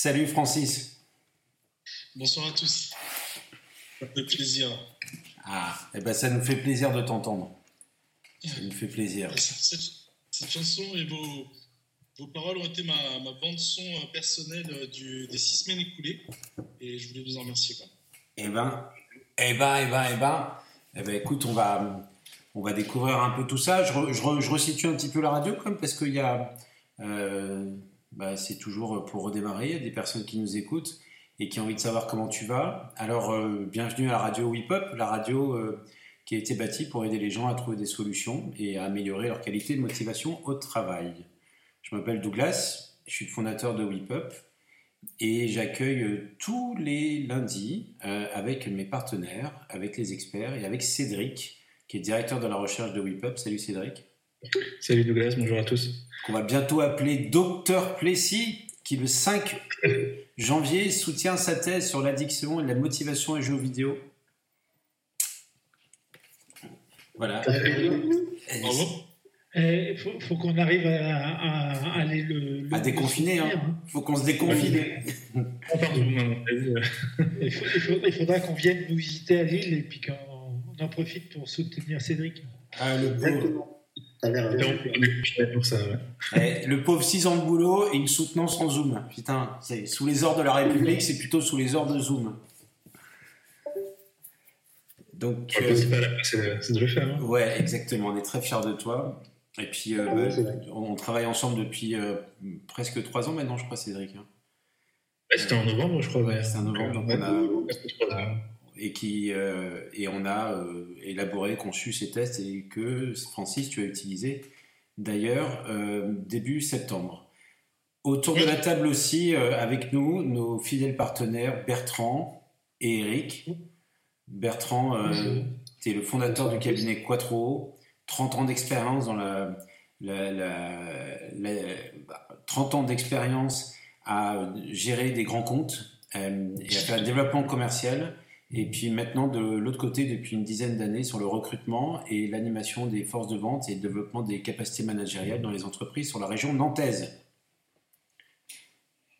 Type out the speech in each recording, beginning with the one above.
Salut Francis. Bonsoir à tous. Ça fait plaisir. Ah, eh ben ça nous fait plaisir de t'entendre. Ça nous fait plaisir. Cette, chanson et vos, vos, paroles ont été ma, ma bande son personnelle du, des six semaines écoulées et je voulais vous en remercier. Quoi. Eh ben, eh ben, eh ben, eh ben, eh ben, écoute, on va, on va découvrir un peu tout ça. Je, je, je resitue un petit peu la radio quand même parce qu'il y a, euh, bah, c'est toujours pour redémarrer. Il y a des personnes qui nous écoutent et qui ont envie de savoir comment tu vas. Alors, euh, bienvenue à la radio WIPOP, la radio euh, qui a été bâtie pour aider les gens à trouver des solutions et à améliorer leur qualité de motivation au travail. Je m'appelle Douglas, je suis le fondateur de WIPOP et j'accueille tous les lundis avec mes partenaires, avec les experts et avec Cédric, qui est directeur de la recherche de WIPOP. Salut Cédric. Salut Douglas, bonjour à tous. Qu'on va bientôt appeler Docteur Plessis, qui le 5 janvier soutient sa thèse sur l'addiction et la motivation aux jeux vidéo. Voilà. Il eh, faut, qu'on arrive à, aller le, à déconfiner. Il hein. hein. faut qu'on se déconfine. il, faudra qu'on vienne nous visiter à Lille et puis qu'on en profite pour soutenir Cédric. Ah, le beau. Eh, le pauvre 6 ans de boulot et une soutenance en Zoom. Putain, c'est sous les ordres de la République, c'est plutôt sous les ordres de Zoom. Donc, euh, c'est de le faire. Hein. Ouais, exactement. On est très fiers de toi. Et puis, euh, bah, on travaille ensemble depuis euh, presque 3 ans maintenant, je crois, Cédric. Hein. C'était en novembre, je crois. Ouais, c'était en novembre. Donc on a, et, qui, euh, et on a euh, élaboré, conçu ces tests et que Francis, tu as utilisé d'ailleurs euh, début septembre. Autour de la table aussi, avec nous, nos fidèles partenaires Bertrand et Eric. Bertrand, tu es le fondateur du cabinet Quattro, 30 ans d'expérience dans la, la, la, 30 ans d'expérience à gérer des grands comptes et à faire un développement commercial. Et puis maintenant, de l'autre côté, depuis une dizaine d'années, sur le recrutement et l'animation des forces de vente et le développement des capacités managériales dans les entreprises sur la région nantaise.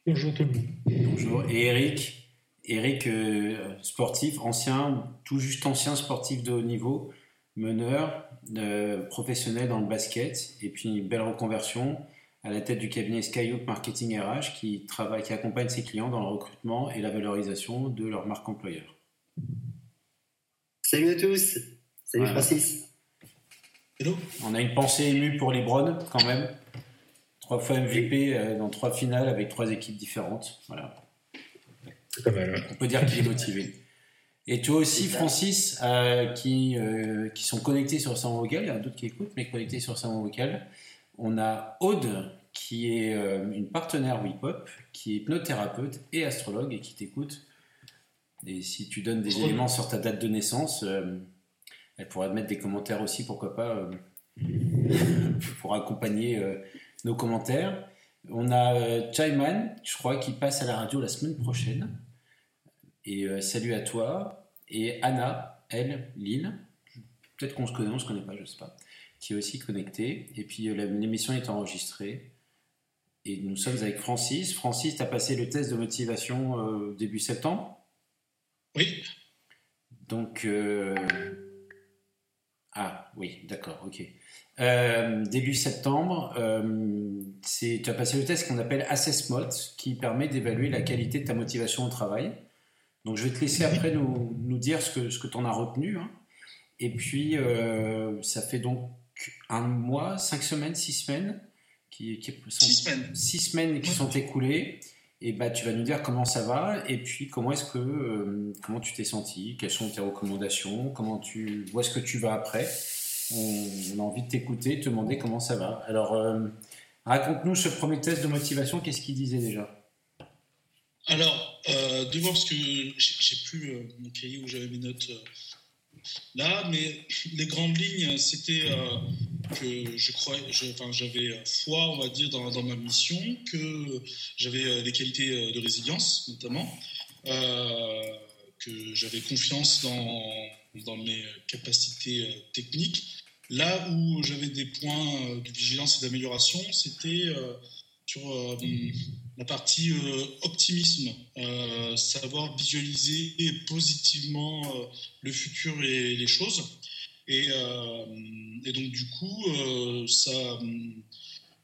Bonjour tout. Bonjour. Et Eric, Eric euh, sportif, ancien, tout juste ancien sportif de haut niveau, meneur, euh, professionnel dans le basket, et puis une belle reconversion à la tête du cabinet Skyhook Marketing RH qui travaille, qui accompagne ses clients dans le recrutement et la valorisation de leur marque employeur. Salut à tous. Salut Francis. Hello. On a une pensée émue pour les Browns quand même. Trois fois MVP euh, dans trois finales avec trois équipes différentes. Voilà. On peut dire qu'il est motivé. Et toi aussi, Francis, euh, qui, euh, qui sont connectés sur Salon Vocal, il y en a d'autres qui écoutent, mais connectés sur Salon Vocal. On a Aude, qui est une partenaire WIPOP, qui est hypnothérapeute et astrologue et qui t'écoute et si tu donnes des éléments sur ta date de naissance, euh, elle pourra mettre des commentaires aussi, pourquoi pas, euh, pour accompagner euh, nos commentaires. On a Chaiman, je crois, qui passe à la radio la semaine prochaine. Et salut à toi. Et Anna, elle, Lille. Peut-être qu'on se connaît, on ne se connaît pas, je ne sais pas. Qui est aussi connectée. Et puis l'émission est enregistrée. Et nous sommes avec Francis. Francis, tu as passé le test de motivation début septembre? Oui. Donc, euh, ah oui, d'accord, ok. Euh, début septembre, euh, tu as passé le test qu'on appelle Assess Mode, qui permet d'évaluer la qualité de ta motivation au travail. Donc, je vais te laisser après nous, nous dire ce que, ce que tu en as retenu. Hein. Et puis, ça fait donc un mois, cinq semaines, six semaines qui, qui sont, six semaines. Six semaines qui sont écoulées et bah, tu vas nous dire comment ça va et puis comment est-ce que euh, comment tu t'es senti, quelles sont tes recommandations, comment tu où est-ce que tu vas après? On, a envie de t'écouter, de te demander comment ça va. Alors euh, raconte-nous ce premier test de motivation, qu'est-ce qu'il disait déjà? Alors euh, devant ce que j'ai plus euh, mon cahier où j'avais mes notes là, mais les grandes lignes, c'était euh, que je enfin, j'avais foi, on va dire, dans, ma mission, que j'avais euh, des qualités euh, de résilience, notamment, que j'avais confiance dans, mes capacités techniques. Là où j'avais des points de vigilance et d'amélioration, c'était sur la partie optimisme, savoir visualiser positivement le futur et les choses. Et, donc, du coup, ça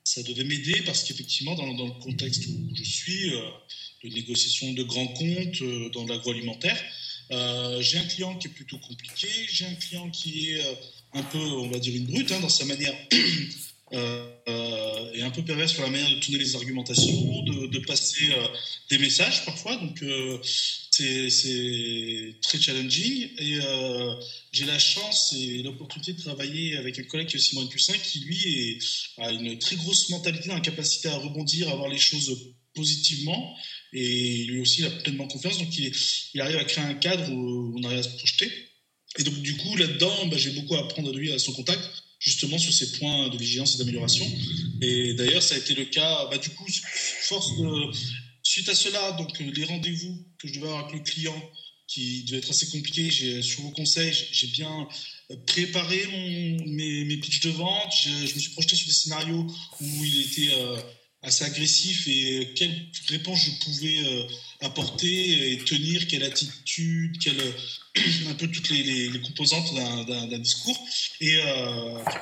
ça devait m'aider parce qu'effectivement, dans, dans, le contexte où je suis, euh, de négociation de grands comptes euh, dans l'agroalimentaire, euh, j'ai un client qui est plutôt compliqué, j'ai un client qui est un peu, on va dire, une brute hein, dans sa manière perverse sur la manière de tourner les argumentations, de, passer des messages parfois. Donc, c'est très challenging. Et euh, j'ai la chance et l'opportunité de travailler avec un collègue qui est Simon Cussin qui lui a une très grosse mentalité, une capacité à rebondir, à voir les choses positivement. Et lui aussi il a pleinement confiance. Donc il, il arrive à créer un cadre où on arrive à se projeter. Et donc du coup là-dedans bah, j'ai beaucoup à apprendre de lui à son contact justement sur ces points de vigilance et d'amélioration et d'ailleurs ça a été le cas bah, du coup force Suite à cela, donc euh, les rendez-vous que je devais avoir avec le client, qui devaient être assez compliqués, sur vos conseils, j'ai bien euh, préparé mes, mes pitchs de vente. Je, me suis projeté sur des scénarios où il était euh, assez agressif et quelle réponse je pouvais apporter et tenir, quelle attitude, quelle, un peu toutes les, composantes d'un discours et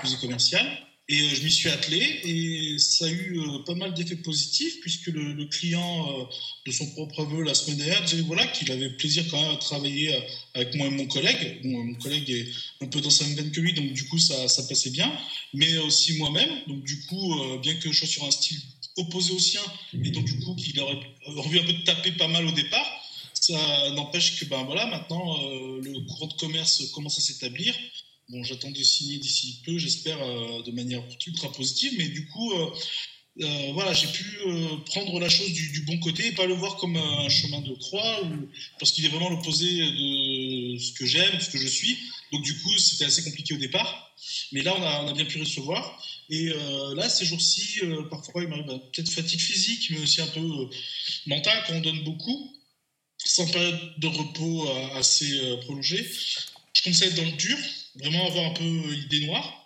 qui commercial. Et euh, je m'y suis attelé et ça a eu euh, pas mal d'effets positifs puisque le, client euh, de son propre aveu la semaine dernière disait voilà, qu'il avait plaisir quand même à travailler avec moi et mon collègue. mon collègue est un peu dans sa même veine que lui, donc du coup ça, ça passait bien, mais aussi moi-même. Donc du coup, bien que je sois sur un style opposé au sien. Et donc du coup qu'il aurait envie un peu taper pas mal au départ, ça n'empêche que ben voilà, maintenant le courant de commerce commence à s'établir. Bon, j'attends de signer d'ici peu, j'espère euh, de manière ultra positive, mais du coup, euh, euh, voilà, j'ai pu prendre la chose du, bon côté et pas le voir comme un chemin de croix, parce qu'il est vraiment l'opposé de ce que j'aime, de ce que je suis. Donc du coup, c'était assez compliqué au départ, mais là, on a bien pu recevoir. Et là, ces jours-ci, parfois, il m'arrive peut-être fatigue physique, mais aussi un peu mentale quand on donne beaucoup, sans période de repos assez prolongée. Je conseille dans le dur, vraiment avoir un peu euh, idée noire.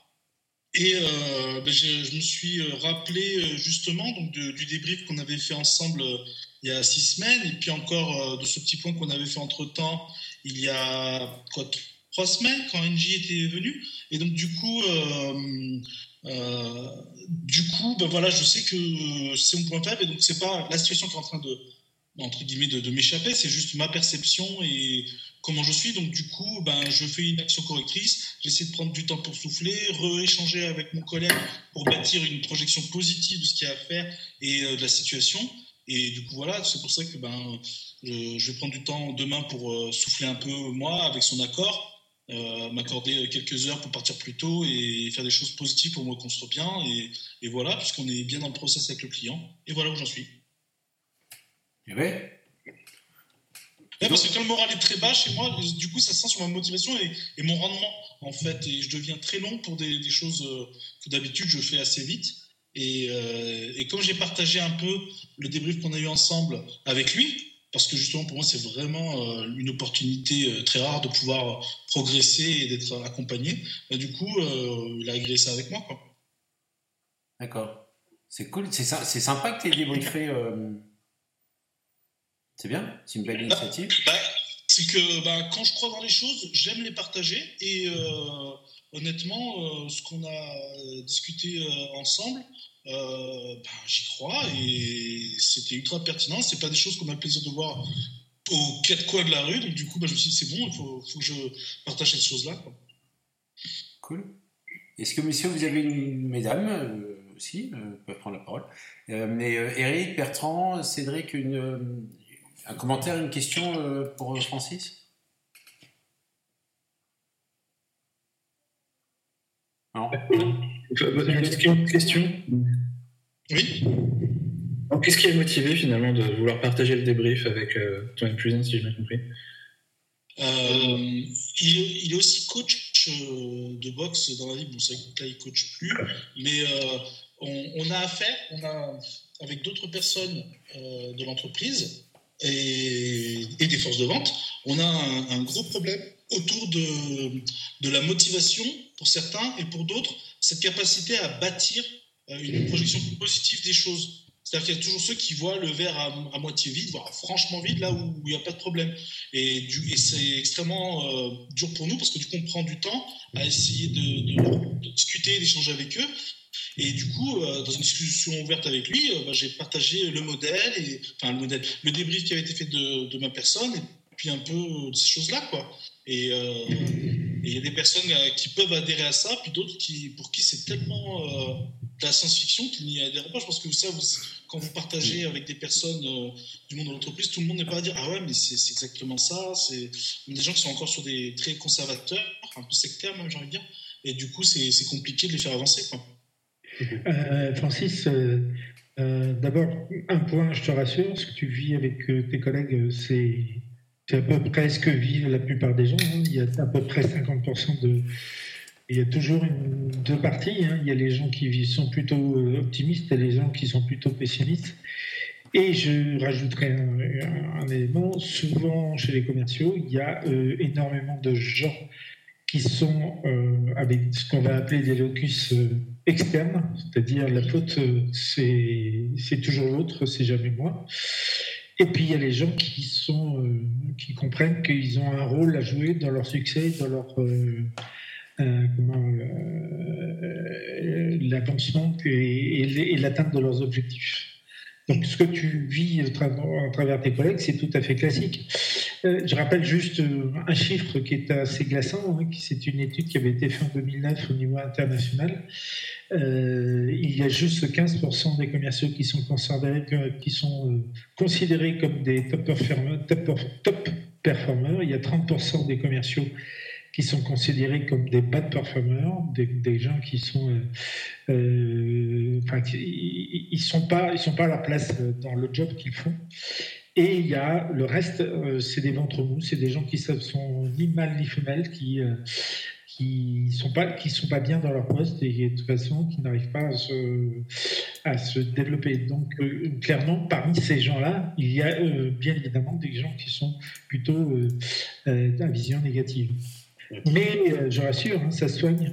Et euh, ben, je, me suis euh, rappelé justement donc du débrief qu'on avait fait ensemble il y a six semaines, et puis encore de ce petit point qu'on avait fait entre temps il y a trois semaines quand NJ était venu. Et donc du coup, du coup, ben voilà, je sais que c'est mon point faible, et donc c'est pas la situation qui est en train de entre guillemets de, m'échapper, c'est juste ma perception et comment je suis. Donc, du coup, ben, je fais une action correctrice. J'essaie de prendre du temps pour souffler, rééchanger avec mon collègue pour bâtir une projection positive de ce qu'il y a à faire et euh, de la situation. Et du coup, voilà, c'est pour ça que ben, je, vais prendre du temps demain pour euh, souffler un peu, moi, avec son accord. Euh, m'accorder quelques heures pour partir plus tôt et faire des choses positives pour me reconstruire bien. Et, et voilà, puisqu'on est bien dans le process avec le client. Et voilà où j'en suis. Eh bien, parce que quand le moral est très bas chez moi, du coup, ça sent sur ma motivation et, mon rendement, en fait. Et je deviens très long pour des, choses euh, que d'habitude je fais assez vite. Et, euh, et comme j'ai partagé un peu le débrief qu'on a eu ensemble avec lui, parce que justement pour moi c'est vraiment euh, une opportunité très rare de pouvoir progresser et d'être accompagné, bah, du coup il a agréé ça avec moi. D'accord. C'est cool, c'est sympa que tu aies débriefé c'est bien, c'est une belle initiative. Bah, c'est que bah, quand je crois dans les choses, j'aime les partager. Et euh, honnêtement, euh, ce qu'on a discuté euh, bah, j'y crois et c'était ultra pertinent. C'est pas des choses qu'on a le plaisir de voir aux quatre coins de la rue. Donc du coup, je me suis dit, c'est bon, il faut, que je partage cette chose-là. Cool. Est-ce que, monsieur, vous avez une mesdames aussi, peuvent prendre la parole. mais Eric, Bertrand, Cédric, une, un commentaire, une question euh, pour Francis? Non? Une question Oui. Qu'est-ce qui a motivé finalement de vouloir partager le débrief avec euh, ton plus si j'ai bien compris? Euh, il, est aussi coach de boxe dans la vie. Bon, c'est que là, il coach plus, mais on, a affaire, on a avec d'autres personnes de l'entreprise et, des forces de vente, on a un, gros problème autour de, de, la motivation pour certains et pour d'autres, cette capacité à bâtir euh, une projection positive des choses. C'est-à-dire qu'il y a toujours ceux qui voient le verre à, moitié vide, voire franchement vide, là où il n'y a pas de problème. Et, c'est extrêmement euh, dur pour nous parce que du coup, on prend du temps à essayer de, discuter, d'échanger avec eux. Et du coup, euh, dans une discussion ouverte avec lui, bah, j'ai partagé le modèle, enfin le modèle, le débrief qui avait été fait de, de ma personne, et puis un peu ces choses-là, quoi. Et il y a des personnes qui peuvent adhérer à ça, puis d'autres qui, pour qui c'est tellement de la science-fiction qu'il n'y a des reproches. Parce que ça, vous, quand vous partagez avec des personnes euh, du monde de l'entreprise, tout le monde n'est pas à dire Ah ouais, mais c'est exactement ça. C'est des gens qui sont encore sur des traits conservateurs, un peu sectaires, même, j'ai envie de dire. Et du coup, c'est compliqué de les faire avancer. Euh, Francis, euh, d'abord, un point, je te rassure, ce que tu vis avec tes collègues, c'est à peu près ce que vivent la plupart des gens. Hein. Il y a à peu près 50% de il y a toujours deux parties. Hein. Il y a les gens qui sont plutôt euh, optimistes et les gens qui sont plutôt pessimistes. Et je rajouterai un, élément. Souvent, chez les commerciaux, il y a euh, énormément de gens qui sont euh, avec ce qu'on va appeler des locus externes, c'est-à-dire la faute, c'est toujours l'autre, c'est jamais moi. Et puis il y a les gens qui sont qui comprennent qu'ils ont un rôle à jouer dans leur succès, dans leur euh, euh, l'avancement et, l'atteinte de leurs objectifs. Donc, ce que tu vis à travers tes collègues, c'est tout à fait classique. Euh, je rappelle juste un chiffre qui est assez glaçant. Hein, c'est une étude qui avait été faite en 2009 au niveau international. il y a juste 15% des commerciaux qui sont considérés, qui sont considérés comme des top performers, top, performers. Il y a 30% des commerciaux qui sont considérés comme des bad performers, des, gens qui sont, euh, euh, ils, ils sont pas à leur place dans le job qu'ils font. Et il y a le reste, euh, c'est des ventres mous, c'est des gens qui sont ni mâles ni femelles, qui pas qui sont pas bien dans leur poste et de toute façon qui n'arrivent pas à se, se développer. Donc clairement, parmi ces gens-là, il y a bien évidemment des gens qui sont plutôt à vision négative. Mais euh, je rassure, hein, ça soigne.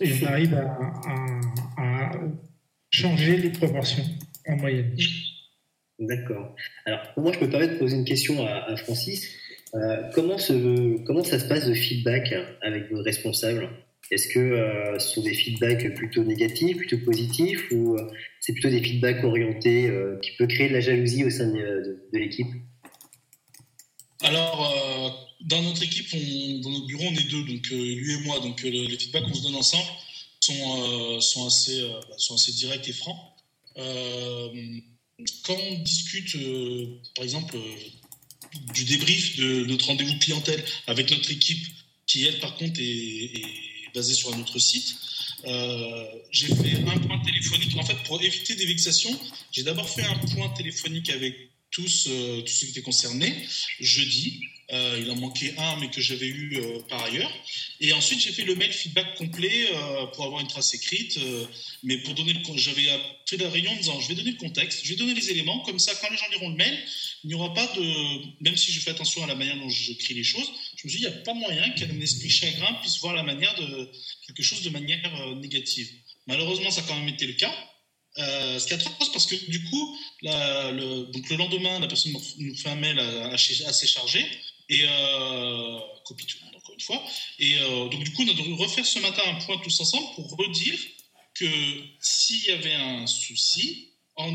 Et on arrive à, changer les proportions en moyenne. D'accord. Alors, moi, je me permets de poser une question à, Francis. Euh, comment, se, comment ça se passe le feedback avec vos responsables? Est-ce que euh, ce sont des feedbacks plutôt négatifs, plutôt positifs, ou c'est plutôt des feedbacks orientés qui peuvent créer de la jalousie au sein de, de l'équipe? Alors, dans notre équipe, dans notre bureau, on est deux, donc euh, lui et moi. Donc euh, les feedbacks qu'on se donne ensemble sont, euh, sont, assez, bah, sont assez directs et francs. quand on discute, par exemple, du débrief de notre rendez-vous clientèle avec notre équipe, qui elle, par contre, est, basée sur un autre site, j'ai fait un point téléphonique. En fait, pour éviter des vexations, j'ai d'abord fait un point téléphonique avec tous, tous ceux qui étaient concernés jeudi. Euh, il en manquait un, mais que j'avais eu euh, par ailleurs. Et ensuite, j'ai fait le mail feedback complet euh, pour avoir une trace écrite. mais pour donner le, j'avais fait la réunion en disant, je vais donner le contexte, je vais donner les éléments. Comme ça, quand les gens liront le mail, il n'y aura pas de, même si je fais attention à la manière dont j'écris les choses, je me suis dit, il n'y a pas moyen qu'un esprit chagrin puisse voir la manière de quelque chose de manière négative. Malheureusement, ça a quand même été le cas. Ce qui est atroce parce que du coup, donc le lendemain, la personne nous fait un mail assez chargé et copie tout le monde encore une fois. Et euh, donc du coup, on a dû refaire ce matin un point tous ensemble pour redire que s'il y avait un souci,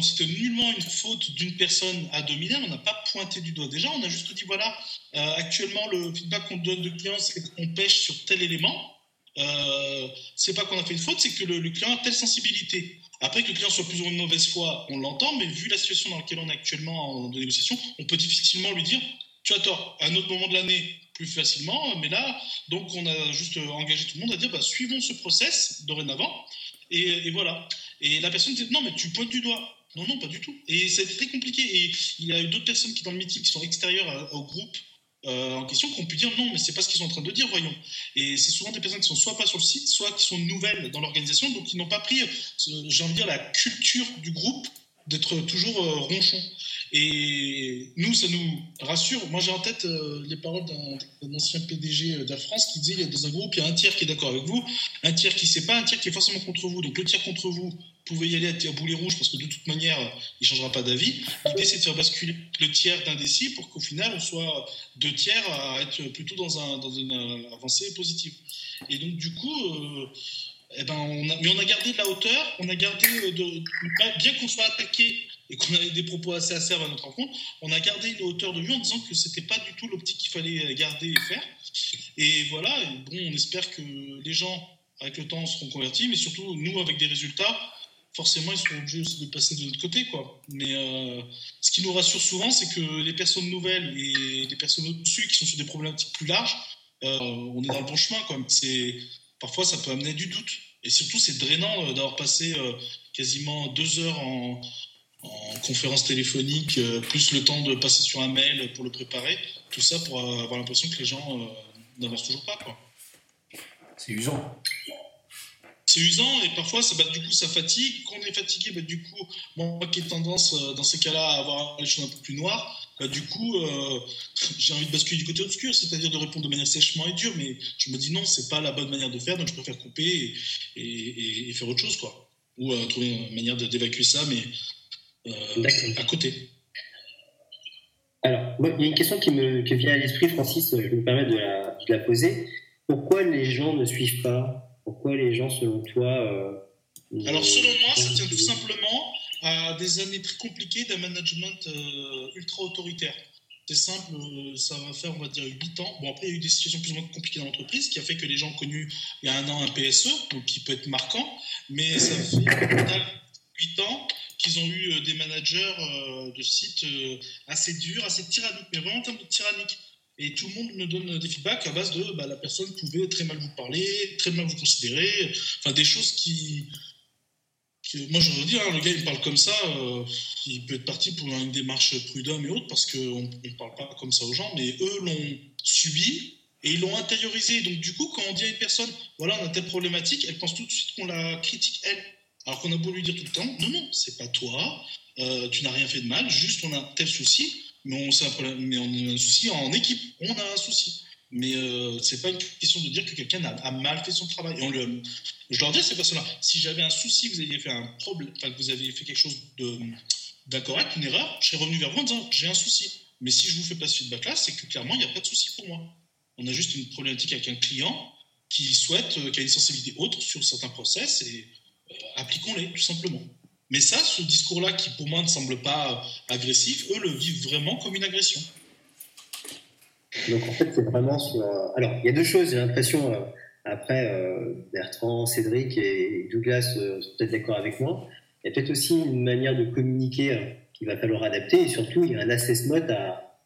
c'était nullement une faute d'une personne à dominer, on n'a pas pointé du doigt. Déjà, on a juste dit voilà, euh, actuellement le feedback qu'on donne de clients, c'est qu'on pêche sur tel élément. Euh, c'est pas qu'on a fait une faute, c'est que le, client a telle sensibilité. Après que le client soit plus ou moins de mauvaise foi, on l'entend, mais vu la situation dans laquelle on est actuellement en négociation, on peut difficilement lui dire tu. À un autre moment de l'année, plus facilement, mais là, donc on a juste engagé tout le monde à dire bah, suivons ce process dorénavant, et, voilà. Et la personne dit non, mais tu pointes du doigt. Non, non, pas du tout. Et ça a été très compliqué. Et il y a eu d'autres personnes qui, dans le meeting, qui sont extérieures au groupe euh, en question, qui ont pu dire non, mais c'est pas ce qu'ils sont en train de dire, voyons. Et c'est souvent des personnes qui sont soit pas sur le site, soit qui sont nouvelles dans l'organisation, donc qui n'ont pas pris, j'ai envie de dire, la culture du groupe d'être toujours euh, ronchon. Et nous, ça nous rassure. Moi, j'ai en tête les paroles d'un ancien PDG d'Air France qui disait dans un groupe, il y a un tiers qui est d'accord avec vous, un tiers qui ne sait pas, un tiers qui est forcément contre vous. Donc, le tiers contre vous, vous pouvez y aller à, boulet rouge parce que de toute manière, il ne changera pas d'avis. L'idée, c'est de faire basculer le tiers d'indécis pour qu'au final, on soit deux tiers à être plutôt dans, un, dans une avancée positive. Et donc, du coup, eh ben, mais on a gardé de la hauteur, on a gardé, de, bien qu'on soit attaqué et qu'on avait des propos assez acerbes à notre rencontre, on a gardé une hauteur de vue en disant que c'était pas du tout l'optique qu'il fallait garder et faire. Et voilà, bon, on espère que les gens, avec le temps, seront convertis, mais surtout, nous, avec des résultats, forcément, ils seront obligés aussi de passer de notre côté. Quoi. Mais euh, ce qui nous rassure souvent, c'est que les personnes nouvelles et les personnes au-dessus qui sont sur des problématiques plus larges, euh, on est dans le bon chemin. Quoi. C'est, parfois, ça peut amener du doute. Et surtout, c'est drainant euh, d'avoir passé quasiment deux heures en, en conférence téléphonique, euh, plus le temps de passer sur un mail pour le préparer, tout ça pour avoir l'impression que les gens euh, n'avancent toujours pas. C'est usant. C'est usant et parfois ça, bah, du coup ça fatigue. Quand on est fatigué, bah, du coup, moi qui ai tendance euh, dans ces cas-là à avoir les choses un peu plus noires, bah, du coup j'ai envie de basculer du côté obscur, c'est-à-dire de répondre de manière sèchement et dure, mais je me dis non, c'est pas la bonne manière de faire, donc je préfère couper et, et, faire autre chose. quoi. Ou trouver une manière d'évacuer ça, mais euh, à côté. Alors, il y a une question qui me vient à l'esprit, Francis, je me permets de la, la, poser. Pourquoi les gens ne suivent pas? Pourquoi les gens, selon toi. Euh, Alors, selon moi, ça tient tout simplement des années très compliquées d'un management euh, ultra autoritaire. C'est simple, ça va faire, on va dire, 8 ans. Bon, après, il y a eu des situations plus ou moins compliquées dans l'entreprise, qui a fait que les gens ont connu il y a un an un PSE, donc qui peut être marquant, mais ça fait 8 ans qu'ils ont eu euh, des managers euh, de sites euh, assez durs, assez tyranniques, mais vraiment en termes de tyrannique. Et tout le monde me donne des feedbacks à base de bah, la personne pouvait très mal vous parler, très mal vous considérer, enfin des choses qui. Moi je veux dire, hein, le gars il parle comme ça, il peut être parti pour une démarche prud'homme et autres parce qu'on ne parle pas comme ça aux gens, mais eux l'ont subi et ils l'ont intériorisé. Donc du coup, quand on dit à une personne, voilà, on a telle problématique, elle pense tout de suite qu'on la critique elle. Alors qu'on a beau lui dire tout le temps, non, non, c'est pas toi, euh, tu n'as rien fait de mal, juste on a tel souci, mais on, un mais on a un souci en équipe, on a un souci. Mais euh, c'est pas une question de dire que quelqu'un a, mal fait son travail. Et on le, je leur dis à ces personnes-là, si j'avais un souci, vous aviez fait un problème, que vous avez fait quelque chose d'incorrect, une erreur, je serais revenu vers vous en disant j'ai un souci. Mais si je vous fais pas ce feedback-là, c'est que clairement, il n'y a pas de souci pour moi. On a juste une problématique avec un client qui souhaite, euh, qui a une sensibilité autre sur certains process et appliquons-les, tout simplement. Mais ça, ce discours-là, qui pour moi ne semble pas agressif, eux le vivent vraiment comme une agression. Donc en fait, c'est vraiment sur. Euh, alors, il y a deux choses, j'ai l'impression. Euh, après, euh, Bertrand, Cédric et Douglas sont peut-être d'accord avec moi. Il y a peut-être aussi une manière de communiquer qu'il va falloir adapter. Et surtout, il y a un assess mode à,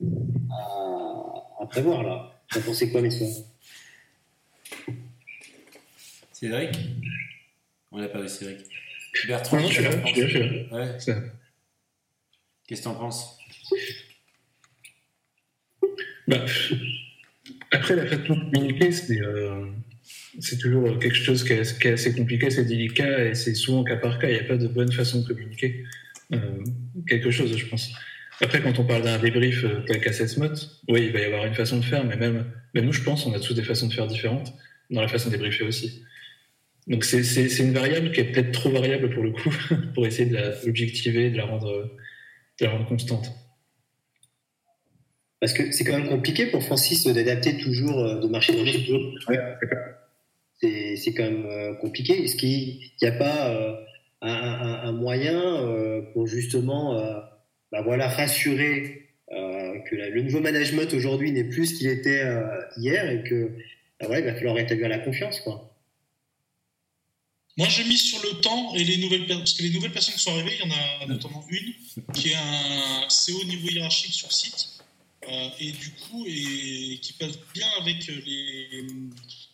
à, prévoir là. Vous en pensez quoi, messieurs? Cédric? On pas de Cédric. Bertrand, non, je Ouais. Qu'est-ce que tu en penses? Bah, Après, la façon de communiquer, euh, c'est toujours quelque chose qui est, assez compliqué, c'est délicat et c'est souvent cas par cas. Il n'y a pas de bonne façon de communiquer euh, quelque chose, je pense. Après, quand on parle d'un débrief euh, tel qu'Assessmot, oui, il va y avoir une façon de faire, mais même, même nous, je pense, on a tous des façons de faire différentes dans la façon de débriefer aussi. Donc c'est une variable qui est peut-être trop variable pour le coup, pour essayer de l'objectiver, de la rendre constante. Parce que c'est quand même compliqué pour Francis d'adapter toujours, euh, de marcher dans les ouais, C'est quand même euh, compliqué. Est-ce qu'il n'y a pas euh, un, moyen pour justement bah voilà, rassurer que le nouveau management aujourd'hui n'est plus ce qu'il était hier et que bah il va falloir rétablir la confiance quoi. Moi, j'ai mis sur le temps et les nouvelles parce que les nouvelles personnes qui sont arrivées, il y en a notamment une qui est un CO niveau hiérarchique sur site euh, et du coup et qui passe bien avec les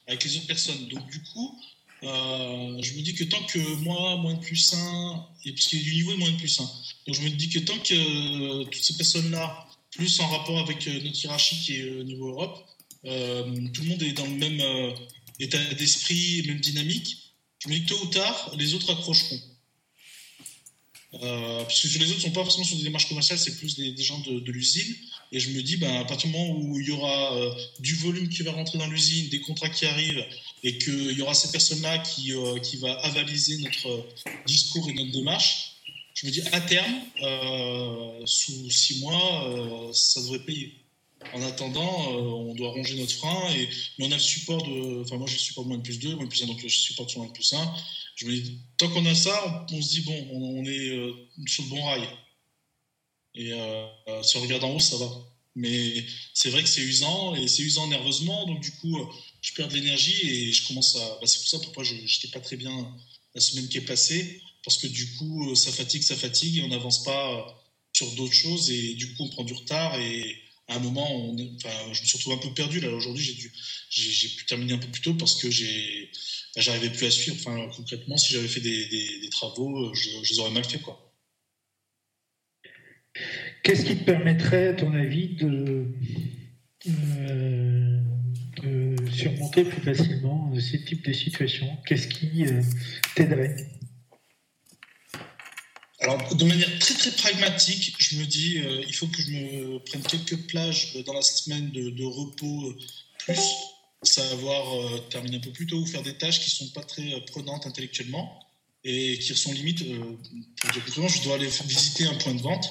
avec les autres personnes. Donc du coup, euh, je me dis que tant que moi, moins de plus 1, et parce qu'il y a du niveau et moins de plus 1, donc je me dis que tant que euh, toutes ces personnes-là, plus en rapport avec notre hiérarchie qui est au niveau Europe, tout le monde est dans le même état d'esprit, même dynamique, mais tôt ou tard, les autres accrocheront. Euh, parce que les autres, ne sont pas forcément sur des démarches commerciales, c'est plus des, gens de, l'usine. Et je me dis, ben, à partir du moment où il y aura euh, du volume qui va rentrer dans l'usine, des contrats qui arrivent, et qu'il y aura ces personnes-là qui, euh, qui va avaliser notre discours et notre démarche, je me dis, à terme, sous six mois, ça devrait payer. En attendant, on doit ronger notre frein, et, mais on a le support de. Enfin, moi, j'ai le support de moins de plus 2, moins de plus 1, donc je supporte sur moins de plus 1 je me dis, tant qu'on a ça, on, se dit, bon, on, est euh, sur le bon rail. Et euh, euh, si on regarde en haut, ça va. Mais c'est vrai que c'est usant, et c'est usant nerveusement, donc du coup, je perds de l'énergie et je commence à. Bah, c'est pour ça pourquoi je n'étais pas très bien la semaine qui est passée, parce que du coup, ça fatigue, ça fatigue, et on n'avance pas sur d'autres choses, et du coup, on prend du retard, et à un moment, je me suis retrouvé un peu perdu. Là, aujourd'hui, j'ai, dû, j'ai, pu terminer un peu plus tôt parce que j'ai, bah, j'arrivais plus à suivre. Enfin, concrètement, si j'avais fait des, travaux, je, les aurais mal fait. Quoi. Qu'est-ce qui te permettrait, à ton avis, de, euh, surmonter plus facilement ces types de situations Qu'est-ce qui euh, t'aiderait? Alors, de manière très très pragmatique, je me dis, euh, il faut que je me prenne quelques plages dans la semaine de, repos euh, plus, savoir euh, terminer un peu plus tôt ou faire des tâches qui ne sont pas très prenantes intellectuellement et qui sont limites. je dois aller visiter un point de vente.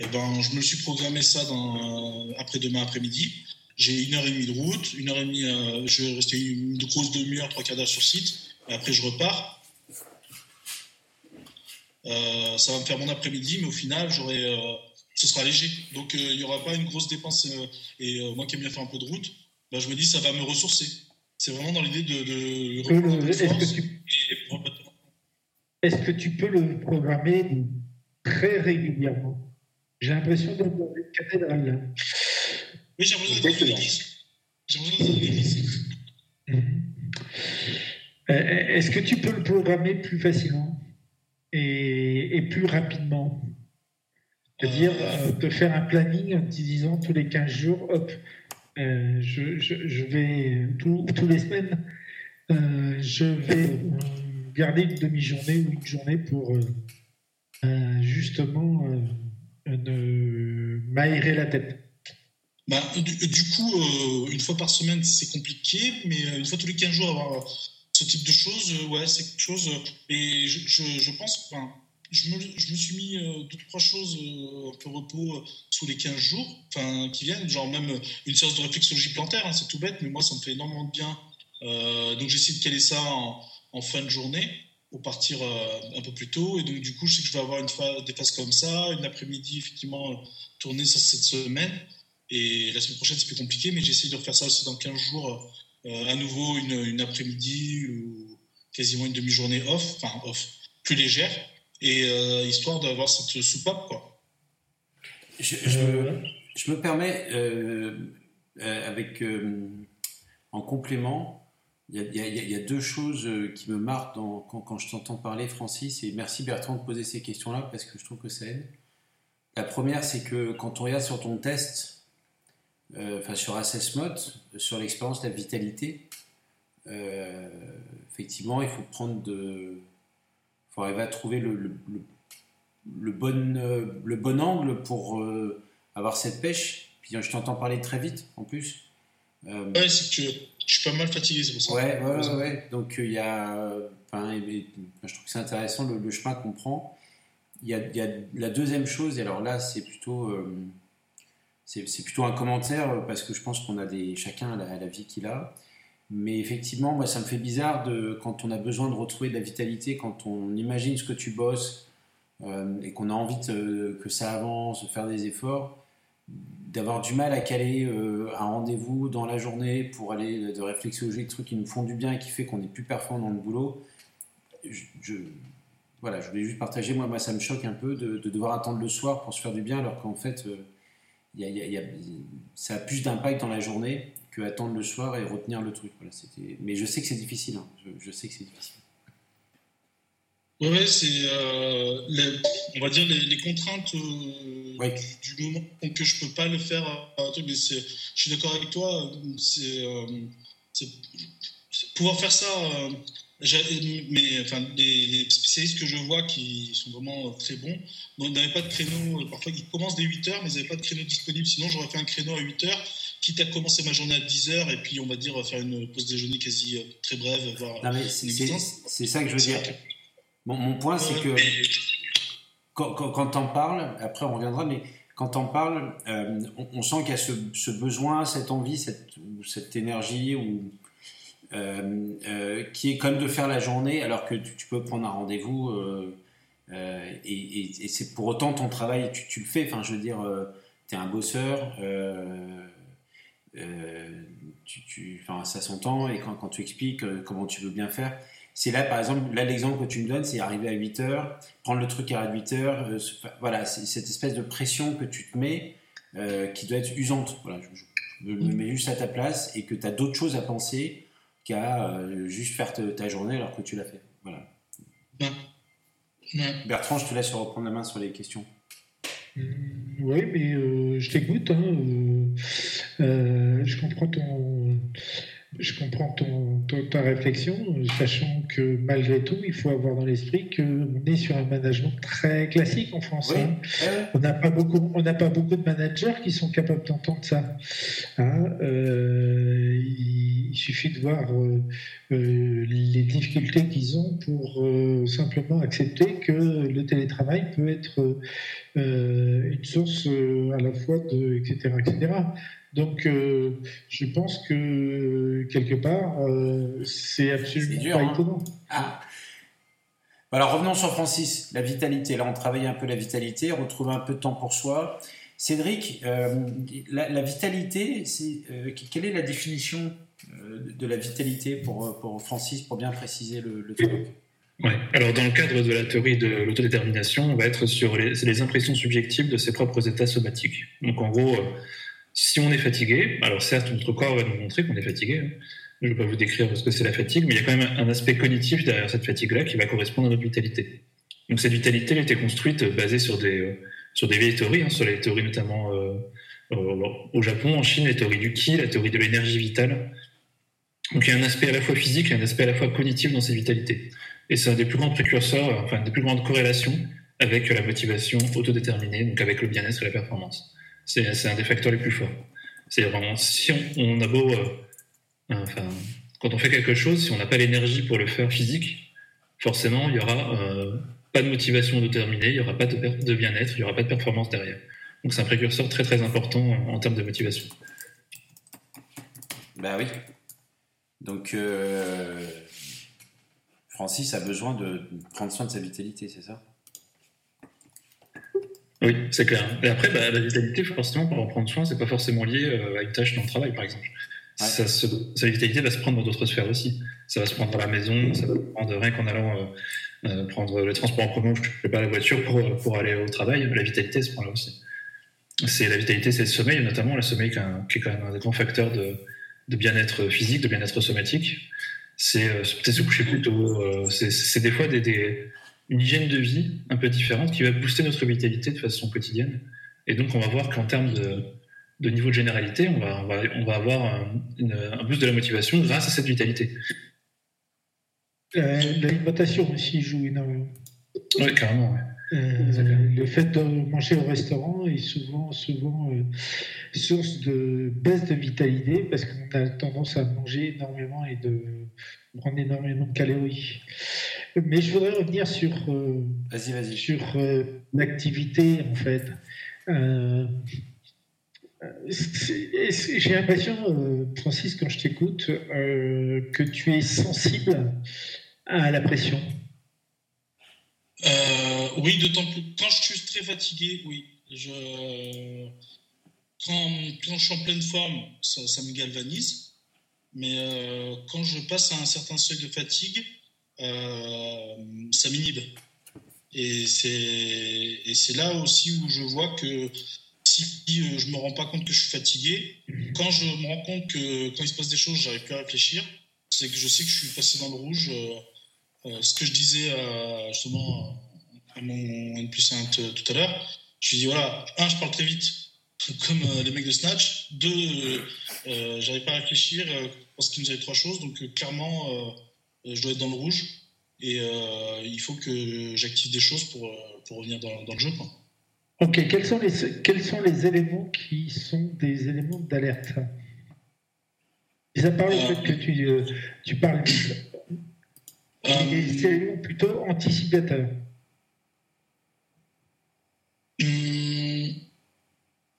Et eh ben, je me suis programmé ça dans, après-demain après-midi. J'ai une heure et demie de route, une heure et demie, je vais rester une grosse demi-heure, trois quarts d'heure sur site. Et après, je repars. Euh, ça va me faire mon après-midi, mais au final, j'aurai, euh, ce sera léger. Donc, euh, il n'y aura pas une grosse dépense. et moi qui aime bien faire un peu de route, bah, je me dis, ça va me ressourcer. C'est vraiment dans l'idée de, de Est-ce que, tu... peux le programmer très régulièrement? J'ai l'impression d'être dans une cathédrale. Oui, j'ai l'impression d'être dans l'église. J'ai l'impression d'être dans l'église. Est-ce que tu peux le programmer plus facilement? Et, plus rapidement. C'est-à-dire euh, de faire un planning en disant tous les 15 jours, hop, euh, je, vais, tous les semaines, euh, je vais garder une demi-journée ou une journée pour justement m'aérer la tête. Bah, du, coup, une fois par semaine, c'est compliqué, mais une fois tous les 15 jours, avoir ce type de choses, euh, ouais, c'est quelque chose. Euh, et je, pense, enfin, je me, suis mis euh, deux, trois choses un peu repos sous les 15 jours enfin, qui viennent, genre même une séance de réflexologie plantaire, hein, c'est tout bête, mais moi ça me fait énormément de bien. donc j'essaie de caler ça en, fin de journée pour partir un peu plus tôt. Et donc du coup, je sais que je vais avoir une des phases comme ça, une après-midi effectivement tourner ça cette semaine. Et la semaine prochaine, c'est plus compliqué, mais j'essaie de refaire ça aussi dans 15 jours euh, à nouveau une, après-midi ou quasiment une demi-journée off, enfin off, plus légère, et euh, histoire d'avoir cette soupape, quoi. Je, me, permets, euh, avec, en complément, il y, a deux choses qui me marquent quand, quand, je t'entends parler, Francis, et merci Bertrand de poser ces questions-là parce que je trouve que ça aide. La première, c'est que quand on regarde sur ton test, euh, enfin sur Assess Mode, sur l'expérience de la vitalité, euh, effectivement, il faut prendre de. Il faut arriver à trouver le, le, le, bon, euh, le bon angle pour avoir cette pêche. Puis je t'entends parler très vite en plus. ouais, c'est que je suis pas mal fatigué, c'est pour ça. Ouais, ouais, ouais. Donc il y a. Enfin, je trouve que c'est intéressant le, chemin qu'on prend. Il y, a, y, a, la deuxième chose, et alors là, c'est plutôt c'est plutôt un commentaire euh, parce que je pense qu'on a des chacun la, vie qu'il a. Mais effectivement, moi, ça me fait bizarre de quand on a besoin de retrouver de la vitalité, quand on imagine ce que tu bosses euh, et qu'on a envie que ça avance, faire des efforts, d'avoir du mal à caler euh, un rendez-vous dans la journée pour aller de réflexologie, de trucs qui nous font du bien et qui fait qu'on est plus performant dans le boulot. Je, voilà, je voulais juste partager. Moi, ça me choque un peu de, devoir attendre le soir pour se faire du bien, alors qu'en fait ça a plus d'impact dans la journée que attendre le soir et retenir le truc. Voilà, mais je sais que c'est difficile. Hein. Je, sais que c'est difficile. Ouais, c'est, euh, on va dire, les, contraintes euh, du, moment que je peux pas le faire. mais je suis d'accord avec toi. C'est, pouvoir faire ça mais enfin, les, spécialistes que je vois qui sont vraiment très bons n'avaient pas de créneau. Parfois, ils commencent dès 8 heures, mais ils n'avaient pas de créneau disponible. Sinon, j'aurais fait un créneau à 8 heures, quitte à commencer ma journée à 10 heures, et puis on va dire faire une pause déjeuner quasi très brève. C'est ça que je veux dire. Bon, mon point, c'est que quand, quand, on parle, après on reviendra, mais quand on parle, euh, on, sent qu'il y a ce, ce, besoin, cette envie, cette, cette énergie ou euh, euh, qui est comme de faire la journée alors que tu, peux prendre un rendez-vous euh, et, c'est pour autant ton travail, tu, tu, le fais. Enfin, je veux dire, tu es un bosseur. Tu, enfin, ça s'entend et quand, tu expliques comment tu veux bien faire, c'est là, par exemple, là, l'exemple que tu me donnes, c'est arriver à 8 heures, prendre le truc à 8 heures. voilà, c'est cette espèce de pression que tu te mets qui doit être usante. Voilà, je, me mmh. mets juste à ta place et que tu as d'autres choses à penser qu'à euh, juste faire ta journée alors que tu l'as fait. Voilà. Bertrand, je te laisse reprendre la main sur les questions. Mmh, oui, mais euh, je t'écoute. Hein, euh, je comprends ton je comprends ton, ta réflexion, sachant que malgré tout, il faut avoir dans l'esprit qu'on est sur un management très classique en France. Hein. On n'a pas beaucoup, on n'a pas beaucoup de managers qui sont capables d'entendre ça. Hein. Euh, il, suffit de voir euh, euh, les difficultés qu'ils ont pour simplement accepter que le télétravail peut être une source à la fois de etc etc. Donc, euh, je pense que quelque part, euh, c'est absolument dur, pas hein. étonnant. Ah. Alors, revenons sur Francis, la vitalité. Là, on travaille un peu la vitalité, retrouver un peu de temps pour soi. Cédric, euh, la, vitalité, c'est, quelle est la définition de la vitalité pour, pour Francis, pour bien préciser le, le truc? Alors, dans le cadre de la théorie de l'autodétermination, on va être sur les, impressions subjectives de ses propres états somatiques. Donc, en gros, si on est fatigué, alors certes, notre corps va nous montrer qu'on est fatigué. Hein. Je ne vais pas vous décrire ce que c'est la fatigue, mais il y a quand même un aspect cognitif derrière cette fatigue-là qui va correspondre à notre vitalité. Donc cette vitalité elle a été construite euh, basée sur des, euh, sur des vieilles théories, hein, sur les théories notamment euh, au Japon, en Chine, la théorie du ki, la théorie de l'énergie vitale. Donc il y a un aspect à la fois physique et un aspect à la fois cognitif dans cette vitalité. Et c'est un des plus grands précurseurs, enfin des plus grandes corrélations avec la motivation autodéterminée, donc avec le bien-être et la performance. C'est un des facteurs les plus forts. C'est vraiment, si on, a beau. Euh, enfin, quand on fait quelque chose, si on n'a pas l'énergie pour le faire physique, forcément, il n'y aura euh, pas de motivation de terminer, il n'y aura pas de, bien-être, il n'y aura pas de performance derrière. Donc c'est un précurseur très très important en, termes de motivation. Ben oui. Donc euh, Francis a besoin de prendre soin de sa vitalité, c'est ça? Oui, c'est clair. Et après, bah, la vitalité, forcément, pour en prendre soin, c'est pas forcément lié euh, à une tâche dans le travail, par exemple. Ça sa vitalité va se prendre dans d'autres sphères aussi. Ça va se prendre à la maison, ça va se prendre rien qu'en allant euh, euh, prendre le transport en commun, je ne pas la voiture pour, pour aller au travail. La vitalité se prend là aussi. C'est la vitalité, c'est le sommeil, notamment le sommeil qui, est quand même un des grands facteurs de, de bien-être physique, de bien-être somatique. C'est peut-être se coucher plus tôt. c'est des fois des, des une hygiène de vie un peu différente qui va booster notre vitalité de façon quotidienne. Et donc, on va voir qu'en termes de, de, niveau de généralité, on va, on va, on va avoir un, un, boost de la motivation grâce à cette vitalité. Euh, L'alimentation aussi joue énormément. Oui, carrément. Euh, le fait de manger au restaurant est souvent, souvent euh, source de baisse de vitalité parce qu'on a tendance à manger énormément et de prendre énormément de calories. Mais je voudrais revenir sur, euh, sur l'activité, en fait. J'ai l'impression, Francis, quand je t'écoute, que tu es sensible à la pression. Oui, d'autant plus. Quand je suis très fatigué, oui. Je, quand, je suis en pleine forme, ça, me galvanise. Mais quand je passe à un certain seuil de fatigue, euh, ça m'inhibe. Et c'est là aussi où je vois que si euh, je me rends pas compte que je suis fatigué, quand je me rends compte que quand il se passe des choses, j'arrive plus à réfléchir, c'est que je sais que je suis passé dans le rouge. Euh, ce que je disais justement à mon N plus 1 tout à l'heure, je lui dis voilà, un, je parle très vite, comme les mecs de Snatch. Deux, j'arrive pas à réfléchir parce qu'il nous avait trois choses. Donc clairement, je dois être dans le rouge et il faut que j'active des choses pour, pour revenir dans, dans le jeu. Quoi. Ok, quels sont, les, quels sont les éléments qui sont des éléments d'alerte? Mis à part le fait que tu, tu parles des éléments plutôt anticipateurs. Hum,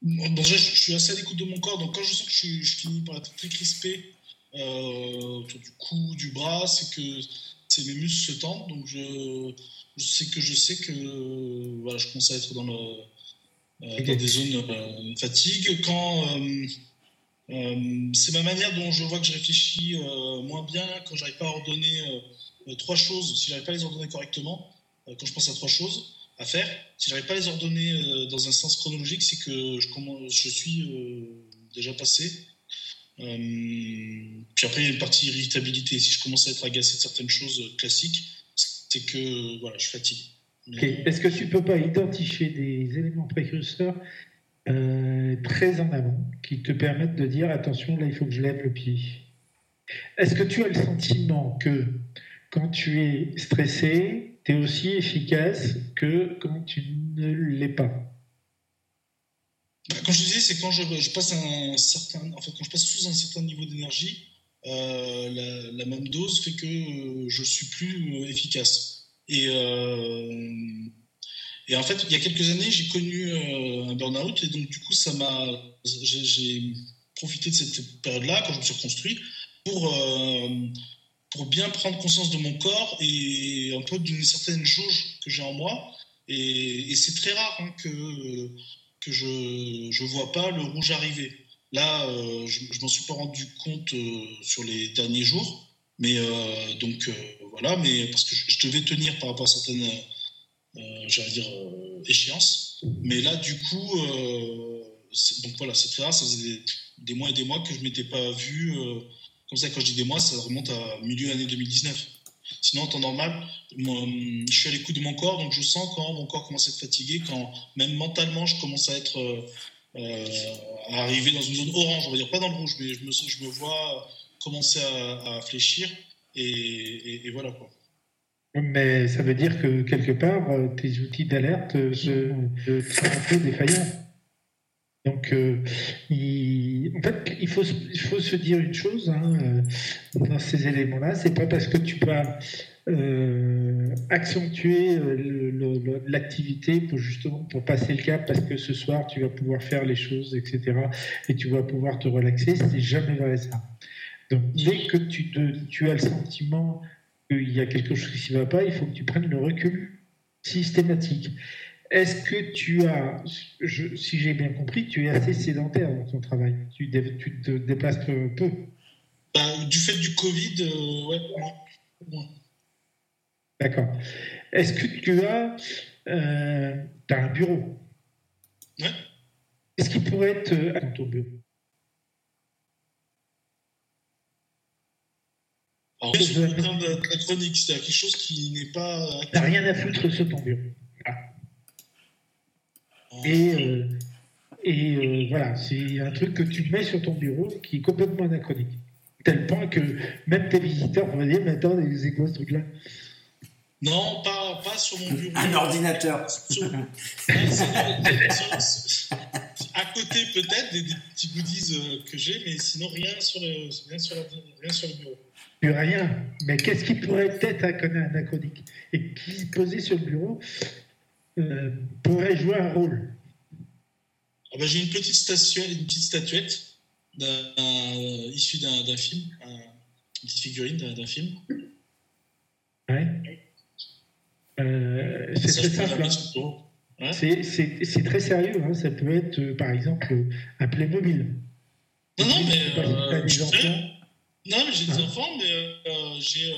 je, suis assez à l'écoute de mon corps, donc quand je sens que je, finis par être très crispé euh, autour du cou, du bras, c'est que mes muscles se tendent, donc je, sais que je sais que voilà, je commence à être dans, le, euh, dans des zones euh, de fatigue. Quand c'est ma manière dont je vois que je réfléchis moins bien, quand j'arrive pas à ordonner trois choses, si j'arrive pas à les ordonner correctement, quand je pense à trois choses, à faire. Si j'arrive pas à les ordonner euh, dans un sens chronologique, c'est que je, suis euh, déjà passé. Euh, puis après, il y a une partie irritabilité. Si je commence à être agacé de certaines choses classiques, c'est que voilà, je fatigue. Est-ce que tu peux pas identifier des éléments précurseurs très en amont qui te permettent de dire attention, là, il faut que je lève le pied? Est-ce que tu as le sentiment que quand tu es stressé, tu es aussi efficace que quand tu ne l'es pas. Quand je disais, c'est quand je, passe un certain, en fait, quand je passe sous un certain niveau d'énergie, euh, la, même dose fait que euh, je suis plus euh, efficace. Et, et en fait, il y a quelques années, j'ai connu un burn-out et donc du coup, ça m'a, j'ai profité de cette période-là quand je me suis reconstruit pour pour bien prendre conscience de mon corps et un peu d'une certaine jauge que j'ai en moi. Et, c'est très rare hein, que, je ne vois pas le rouge arriver. Là, euh, je ne m'en suis pas rendu compte euh, sur les derniers jours. Mais euh, donc, voilà, mais parce que je, devais tenir par rapport à certaines, j'allais dire, échéances. Mais là, du coup, donc voilà, c'est très rare. Ça faisait des, des, mois et des mois que je m'étais pas vu comme ça, quand je dis des mois, ça remonte à milieu année 2019. Sinon, en temps normal, je suis à l'écoute de mon corps, donc je sens quand mon corps commence à être fatigué, quand même mentalement, je commence à être euh, euh, à arriver dans une zone orange, on va dire pas dans le rouge, mais je me, vois commencer à, fléchir, et, voilà quoi. Mais ça veut dire que quelque part, euh, tes outils d'alerte sont un peu défaillants. Donc, euh, il, en fait, il faut, se dire une chose hein, euh, dans ces éléments-là. C'est pas parce que tu peux euh, accentuer l'activité pour justement pour passer le cap, parce que ce soir tu vas pouvoir faire les choses, etc. Et tu vas pouvoir te relaxer. C'est jamais vrai ça. Donc, dès que tu, tu as le sentiment qu'il y a quelque chose qui ne va pas, il faut que tu prennes le recul systématique. Est-ce que tu as, si j'ai bien compris, tu es assez sédentaire dans ton travail tu, te déplaces peu, ben, Du fait du Covid, euh, ouais, moins. D'accord. Est-ce que tu as, euh, as un bureau? Ouais. Est-ce qu'il pourrait être euh, à ton bureau? Je en train de la chronique, c'est quelque chose qui n'est pas. T'as rien à foutre sur ton bureau. Et, euh, et euh, voilà, c'est un truc que tu mets sur ton bureau qui est complètement anachronique. Tel point que même tes visiteurs vont dire Mais attends, c'est quoi ce truc-là? Non, pas, pas sur mon bureau. Un ordinateur. à côté, peut-être, des, petits goodies euh, que j'ai, mais sinon, rien sur le, rien sur, rien sur le bureau. Plus rien. Mais qu'est-ce qui pourrait être anachronique? Et qui posé sur le bureau? Euh, pourrait jouer un rôle ah ben, J'ai une petite statuette, une petite statuette issue d'un film, une petite figurine d'un film. Ouais. Euh, c'est très simple. Hein. C'est très sérieux. Hein. Ça peut être, euh, par exemple, un Playmobil. Non, non, mais. des enfants. Non, mais j'ai des hein. enfants, mais j'ai,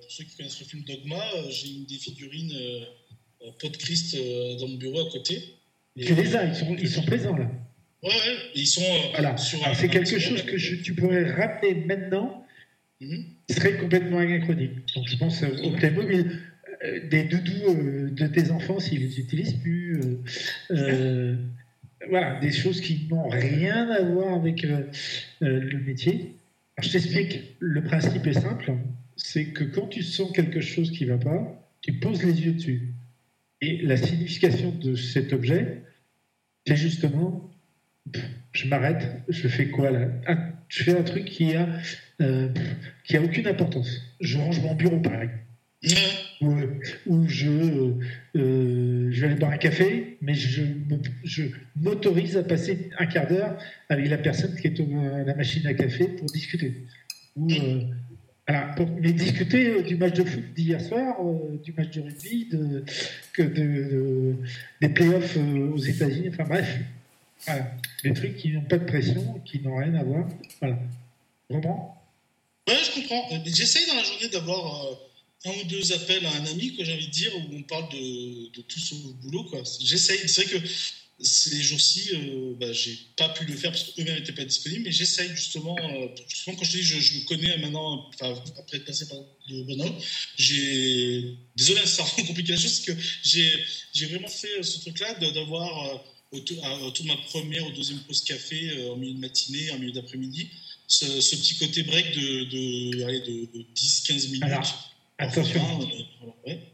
pour ceux qui connaissent le film Dogma, j'ai une des figurines pot de Christ euh, dans mon bureau à côté. tu les as, ils sont, ils sont présents là. Ouais, ouais, ils sont euh, voilà. C'est quelque chose que tu pourrais rappeler maintenant, mm serait complètement anachronique. Donc je pense au Playmobil. Euh, des doudous de tes enfants s'ils les utilisent plus. voilà, des choses qui n'ont rien à voir avec le métier. je t'explique, le principe est simple. c'est que quand tu sens quelque chose qui ne va pas, tu poses les yeux dessus. Et la signification de cet objet, c'est justement, je m'arrête, je fais quoi là? Je fais un truc qui a, euh, qui a aucune importance. Je range mon bureau pareil. Ou, je, euh, je vais aller boire un café, mais je, je m'autorise à passer un quart d'heure avec la personne qui est à la machine à café pour discuter. Ou, euh, alors, pour discuter euh, du match de foot d'hier soir, du match de rugby, des playoffs aux États-Unis, enfin bref, voilà. des trucs qui n'ont pas de pression, qui n'ont rien à voir. Voilà. Comprends Ouais, je comprends. J'essaye dans la journée d'avoir un ou deux appels à un ami, que j'ai envie de dire, où on parle de, de tout son boulot. J'essaye. C'est vrai que ces jours-ci, euh, bah, j'ai pas pu le faire parce qu'eux-mêmes n'étaient pas disponibles, mais j'essaye justement, euh, justement, quand je dis je, je me connais maintenant, après être passé par le bonhomme, j'ai. Désolé, ça rend compliqué la chose, c'est que j'ai vraiment fait ce truc-là d'avoir euh, autour, autour, de ma première ou deuxième pause café en milieu de matinée, en milieu d'après-midi, ce, petit côté break de, de, de 10-15 minutes. Attention,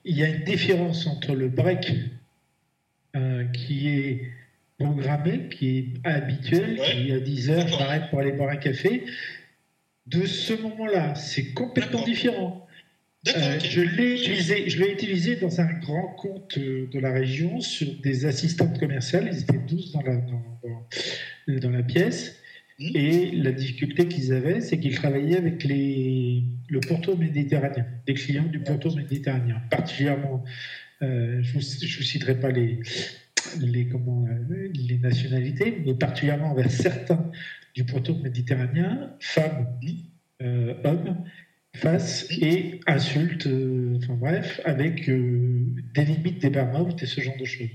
il y a une différence entre le break euh, qui est programmé, qui est habituel, qui à 10 heures m'arrête pour aller boire un café. De ce moment-là, c'est complètement différent. Euh, je l'ai utilisé, je l'ai utilisé dans un grand compte de la région sur des assistantes commerciales. Ils étaient 12 dans la, dans, dans la pièce. Mmh. Et la difficulté qu'ils avaient, c'est qu'ils travaillaient avec les, le pourtour méditerranéen, des clients du pourtour méditerranéen, particulièrement, euh, je ne vous, citerai pas euh, les nationalités, mais particulièrement vers certains du pourtour méditerranéen, femmes, euh, hommes, face et insultent, enfin bref, avec des limites des barmaouts et ce genre de choses.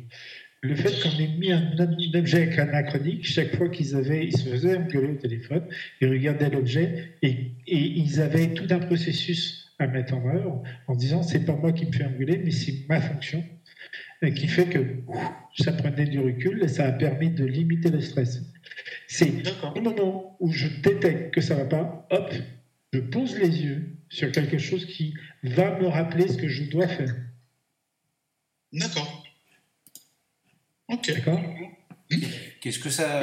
Le fait qu'on ait mis un, objet anachronique, chaque fois qu'ils avaient, ils se faisaient engueuler au téléphone, ils regardaient l'objet et, ils avaient tout un processus à mettre en œuvre en disant c'est pas moi qui me fais engueuler, mais c'est ma fonction, et qui fait que ça prenait du recul et ça a permis de limiter le stress. C'est au moment où je détecte que ça va pas, hop, je pose les yeux sur quelque chose qui va me rappeler ce que je dois faire. D'accord. Ok. D'accord Qu'est-ce que ça...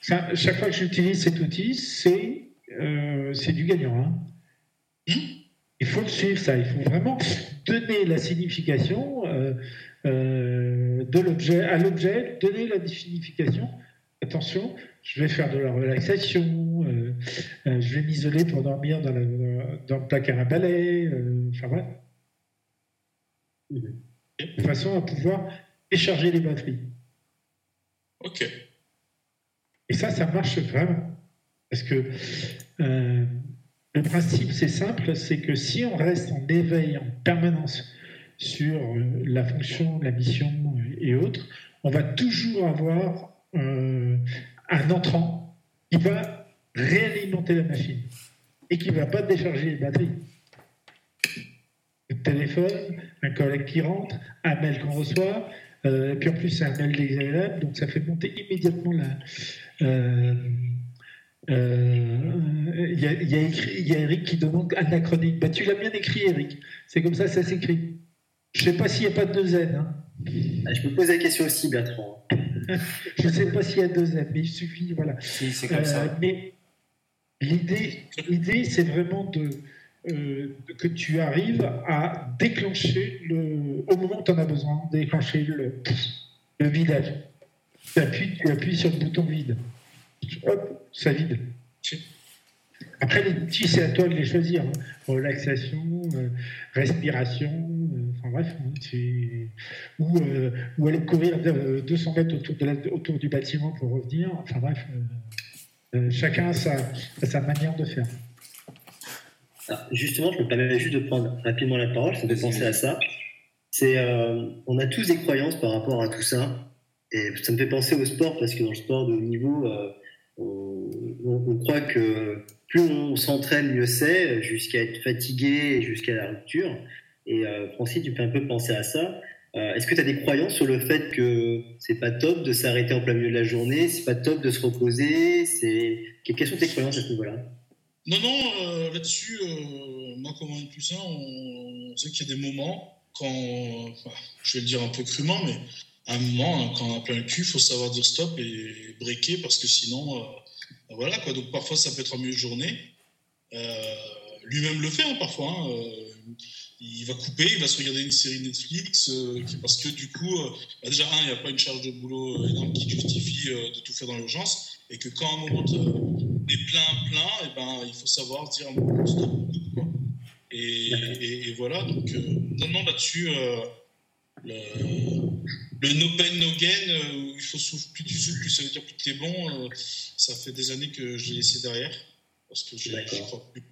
Chaque fois que j'utilise cet outil, c'est euh, du gagnant. Hein. Hmm? Il faut le suivre, ça. Il faut vraiment donner la signification euh, euh, de l'objet à l'objet, donner la signification. Attention, je vais faire de la relaxation, je vais m'isoler pour dormir dans, dans, le placard à balai, enfin voilà. De façon à pouvoir et charger les batteries. Ok. Et ça, ça marche vraiment. Parce que euh, le principe, c'est simple, c'est que si on reste en éveil en permanence sur euh, la fonction, la mission et autres, on va toujours avoir euh, un entrant qui va réalimenter la machine et qui ne va pas décharger les batteries. Le téléphone, un collègue qui rentre, un mail qu'on reçoit, euh, et puis en plus, c'est un mail désagréable, donc ça fait monter immédiatement la. Euh, il y, a, Eric qui demande anachronique. Bah, tu l'as bien écrit, Eric. C'est comme ça, ça s'écrit. Je ne sais pas s'il n'y a pas de deux N. Hein. Ah, je me pose la question aussi, Bertrand. je ne sais pas s'il y a deux N, mais il suffit, voilà. c'est comme ça. Mais l'idée, c'est vraiment de, euh, que tu arrives à déclencher le, au moment où tu en as besoin, déclencher le, le vidage. Tu appuies, tu appuies sur le bouton vide. Hop, ça vide. Après, les c'est à toi de les choisir. Hein. Relaxation, euh, respiration, euh, enfin bref, hein, ou, ou, aller courir 200 mètres autour, du bâtiment pour revenir. Enfin bref, chacun a sa, manière de faire justement, je me permets juste de prendre rapidement la parole, ça me fait penser à ça. Euh, on a tous des croyances par rapport à tout ça, et ça me fait penser au sport parce que dans le sport de haut niveau, euh, on, croit que plus on s'entraîne, mieux c'est, jusqu'à être fatigué, jusqu'à la rupture. Et euh, Francis, tu peux un peu penser à ça. Est-ce que tu as des croyances sur le fait que c'est pas top de s'arrêter en plein milieu de la journée, c'est pas top de se reposer quelles sont tes croyances à ce niveau-là? Non, non, euh, là-dessus, euh, moi, comme on est plus un, on, sait qu'il y a des moments quand, je vais le dire un peu crûment, mais un moment, hein, quand on a plein le cul, il faut savoir dire stop et breaker parce que sinon, ben voilà quoi. Donc parfois, ça peut être en milieu de journée. Lui-même le fait hein, parfois. Hein, il va couper, il va se regarder une série Netflix, euh, parce que du coup, euh, bah, déjà, il n'y a pas une charge de boulot euh, énorme qui justifie de tout faire dans l'urgence, et que quand un moment est plein, plein, et eh ben, il faut savoir dire stop. Et, et, voilà, donc, non, non, là-dessus, le, le, no pain, no gain, il faut souffler, plus tu souffles, plus ça veut dire plus tu es bon, ça fait des années que je l'ai laissé derrière, parce que je crois plus.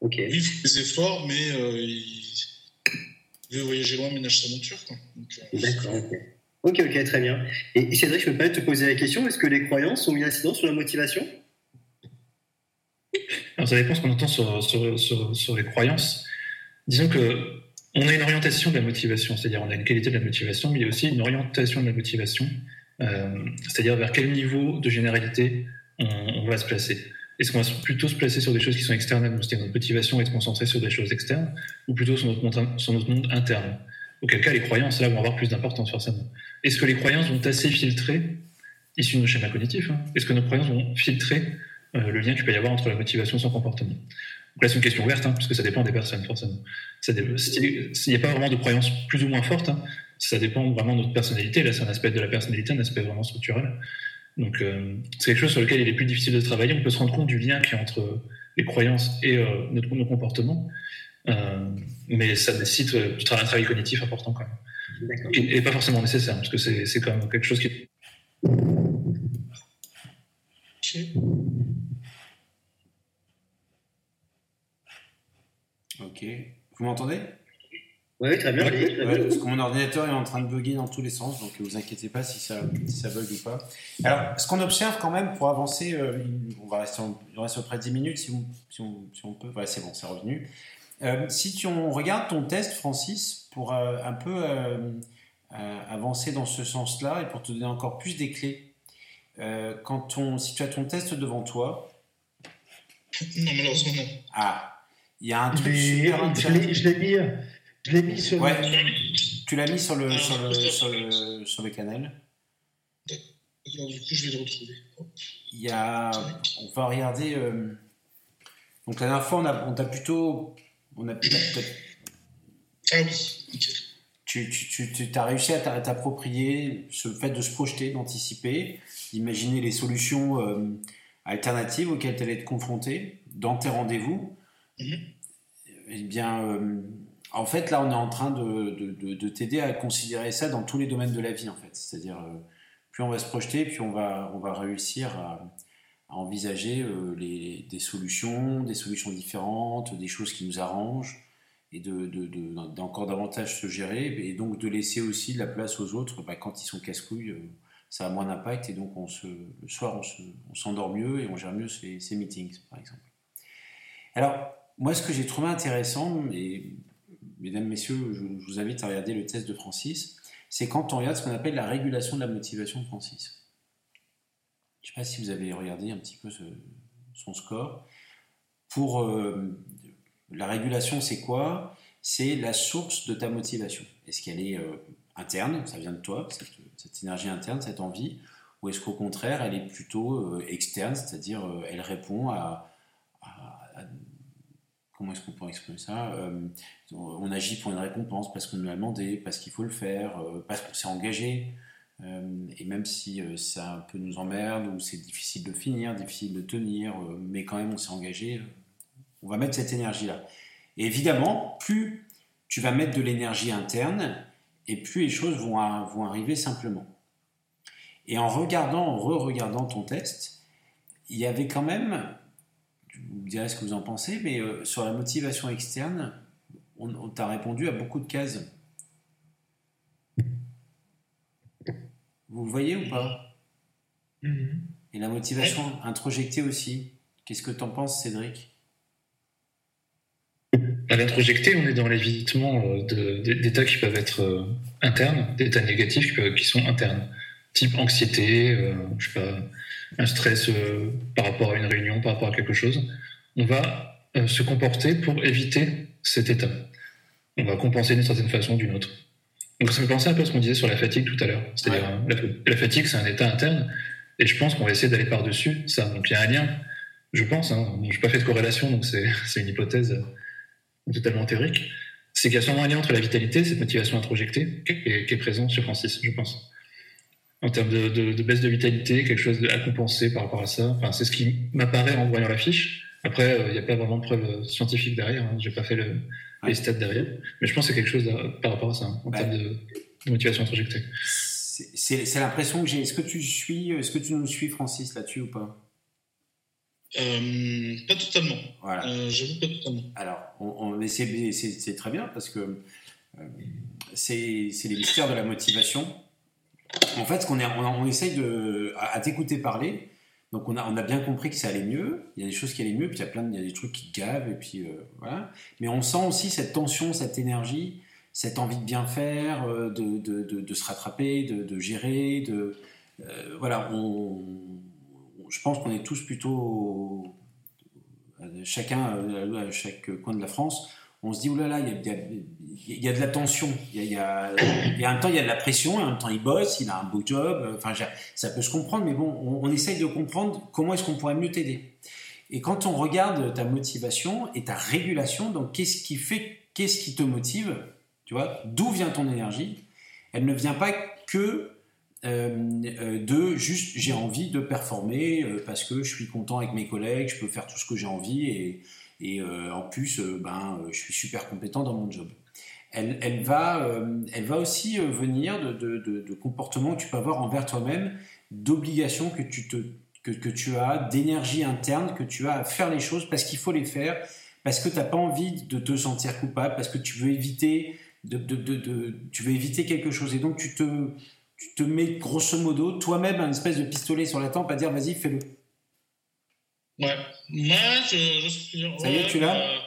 Oui, il fait des efforts, mais euh, il... veut voyager loin, ménage sa monture. Euh, D'accord, ok. Ok, très bien. Et Cédric, je me permets de te poser la question est-ce que les croyances ont une incidence sur la motivation? Alors, ça dépend ce qu'on entend sur, sur, sur, les croyances. Disons que on a une orientation de la motivation, c'est-à-dire on a une qualité de la motivation, mais il y a aussi une orientation de la motivation, euh, c'est-à-dire vers quel niveau de généralité on va se placer. Est-ce qu'on va plutôt se placer sur des choses qui sont externes c'est-à-dire notre motivation est se concentrer sur des choses externes, ou plutôt sur notre monde, interne? Auquel cas, les croyances, là, vont avoir plus d'importance, forcément. Est-ce que les croyances vont assez filtrer, issues de nos schémas cognitifs, hein est-ce que nos croyances vont filtrer euh, le lien qu'il peut y avoir entre la motivation et son comportement? Là, c'est une question ouverte, hein, parce que ça dépend des personnes, forcément. Il n'y a pas vraiment de croyances plus ou moins fortes, hein. ça dépend vraiment de notre personnalité. Là, c'est un aspect de la personnalité, un aspect vraiment structurel. Donc, euh, c'est quelque chose sur lequel il est plus difficile de travailler. On peut se rendre compte du lien qu'il y a entre les croyances et euh, notre, nos comportements, euh, mais ça nécessite du travail, un travail cognitif important quand même. Et, pas forcément nécessaire, parce que c'est quand même quelque chose qui. Ok. Vous m'entendez? Oui, très bien. parce que mon ordinateur est en train de bugger dans tous les sens, donc vous inquiétez pas si ça, ça bug ou pas. Alors, ce qu'on observe quand même pour avancer, euh, on va rester, il reste à peu près 10 minutes si, si, on, si on, peut. Voilà, c'est bon, c'est revenu. Euh, si tu, on regarde ton test, Francis, pour euh, un peu avancer dans ce sens-là et pour te donner encore plus des clés, quand on, si tu as ton test devant toi. Non, malheureusement, non. Ah, il y a un truc super intéressant. Je l'ai mis. Je l'ai mis sur ouais. Tu l'as mis sur le, sur le, sur le, sur le canal. D'accord, du coup, je vais le retrouver. Il y a. On va regarder. Euh... Donc, la dernière fois, on a, on a plutôt. On a peut-être. Ah oui. Tu, tu, tu, tu as réussi à t'approprier ce fait de se projeter, d'anticiper, d'imaginer les solutions euh, alternatives auxquelles tu allais être confronté dans tes rendez-vous. Mm -hmm. Eh bien, euh, en fait, là, on est en train de, t'aider à considérer ça dans tous les domaines de la vie, en fait. C'est-à-dire, euh, plus on va se projeter, plus on va, on va réussir à, envisager euh, des solutions, des solutions différentes, des choses qui nous arrangent, et d'encore davantage se gérer, et donc de laisser aussi de la place aux autres. Bah, quand ils sont casse-couilles, euh, ça a moins d'impact, et donc le soir, on s'endort mieux et on gère mieux ces meetings, par exemple. Alors, moi, ce que j'ai trouvé intéressant, et mesdames, messieurs, je, vous invite à regarder le test de Francis, c'est quand on regarde ce qu'on appelle la régulation de la motivation de Francis. Je ne sais pas si vous avez regardé un petit peu son score. Pour euh, la régulation, c'est quoi? C'est la source de ta motivation. Est-ce qu'elle est, euh, interne, ça vient de toi, cette, énergie interne, cette envie, ou est-ce qu'au contraire, elle est plutôt euh, externe, c'est-à-dire elle répond à comment est-ce qu'on peut exprimer ça euh, On agit pour une récompense parce qu'on nous l'a demandé, parce qu'il faut le faire, euh, parce qu'on s'est engagé. Euh, et même si ça un peu nous emmerde ou c'est difficile de finir, difficile de tenir, mais quand même on s'est engagé, on va mettre cette énergie-là. Et évidemment, plus tu vas mettre de l'énergie interne, et plus les choses vont, vont arriver simplement. Et en regardant, en re-regardant ton texte, il y avait quand même vous me direz ce que vous en pensez, mais euh, sur la motivation externe, on, t'a répondu à beaucoup de cases. Vous le voyez ou pas? Mm-hmm. Et la motivation introjectée aussi. Qu'est-ce que tu en penses, Cédric? À l'introjecté, on est dans l'évitement euh, d'états qui peuvent être euh, internes, d'états négatifs qui, sont internes, type anxiété, je sais pas, un stress par rapport à une réunion, par rapport à quelque chose on va se comporter pour éviter cet état. On va compenser d'une certaine façon ou d'une autre. Donc ça me pensait un peu à ce qu'on disait sur la fatigue tout à l'heure. C'est-à-dire la, fatigue, c'est un état interne, et je pense qu'on va essayer d'aller par-dessus ça. Donc il y a un lien, je pense, hein, je n'ai pas fait de corrélation, donc c'est une hypothèse euh, totalement théorique, c'est qu'il y a sûrement un lien entre la vitalité, cette motivation introjectée, qui est, qui est présent sur Francis, je pense. En termes de, baisse de vitalité, quelque chose à compenser par rapport à ça. Enfin, c'est ce qui m'apparaît en voyant la fiche. Après, euh, il n'y a pas vraiment de preuve scientifique derrière. Hein. Je n'ai pas fait le, les stats derrière. Mais je pense que c'est quelque chose par rapport à ça, en termes de, motivation introjectée. C'est l'impression que j'ai. Est-ce que tu suis, est-ce que tu nous suis, Francis, là-dessus ou pas? Euh, Pas totalement. Voilà. Euh, J'avoue pas totalement. Alors, on, on c'est très bien parce que euh, c'est les mystères de la motivation. En fait, on, essaye de, à t'écouter parler, donc on a, bien compris que ça allait mieux, il y a des choses qui allaient mieux, puis il y a plein de, il y a des trucs qui gavent, et puis euh, voilà. Mais on sent aussi cette tension, cette énergie, cette envie de bien faire, euh, de, se rattraper, de, gérer, de euh, voilà. Je pense qu'on est tous plutôt chacun à chaque coin de la France on se dit, oulala, il y a, il y a de la tension. Il y a, il temps, il y a de la pression, temps, il bosse, il a un beau job. Enfin, ça peut se comprendre, mais bon, on, essaye de comprendre comment est-ce qu'on pourrait mieux t'aider. Et quand on regarde ta motivation et ta régulation, donc qu'est-ce qui fait, qu'est-ce qui te motive, tu vois, d'où vient ton énergie Elle ne vient pas que euh, euh, de juste j'ai envie de performer euh, parce que je suis content avec mes collègues, je peux faire tout ce que j'ai envie et, et euh, en plus, euh, ben, euh, je suis super compétent dans mon job. Elle, elle va, elle va aussi venir de, comportements que tu peux avoir envers toi-même, d'obligations que tu, que, que tu as, d'énergie interne que tu as à faire les choses parce qu'il faut les faire, parce que tu n'as pas envie de te sentir coupable, parce que tu veux éviter, de, tu veux éviter quelque chose. Et donc tu te, tu te mets grosso modo toi-même un espèce de pistolet sur la tempe à dire vas-y, fais-le. Ouais, moi je, je suis. Ça y est, tu l'as euh,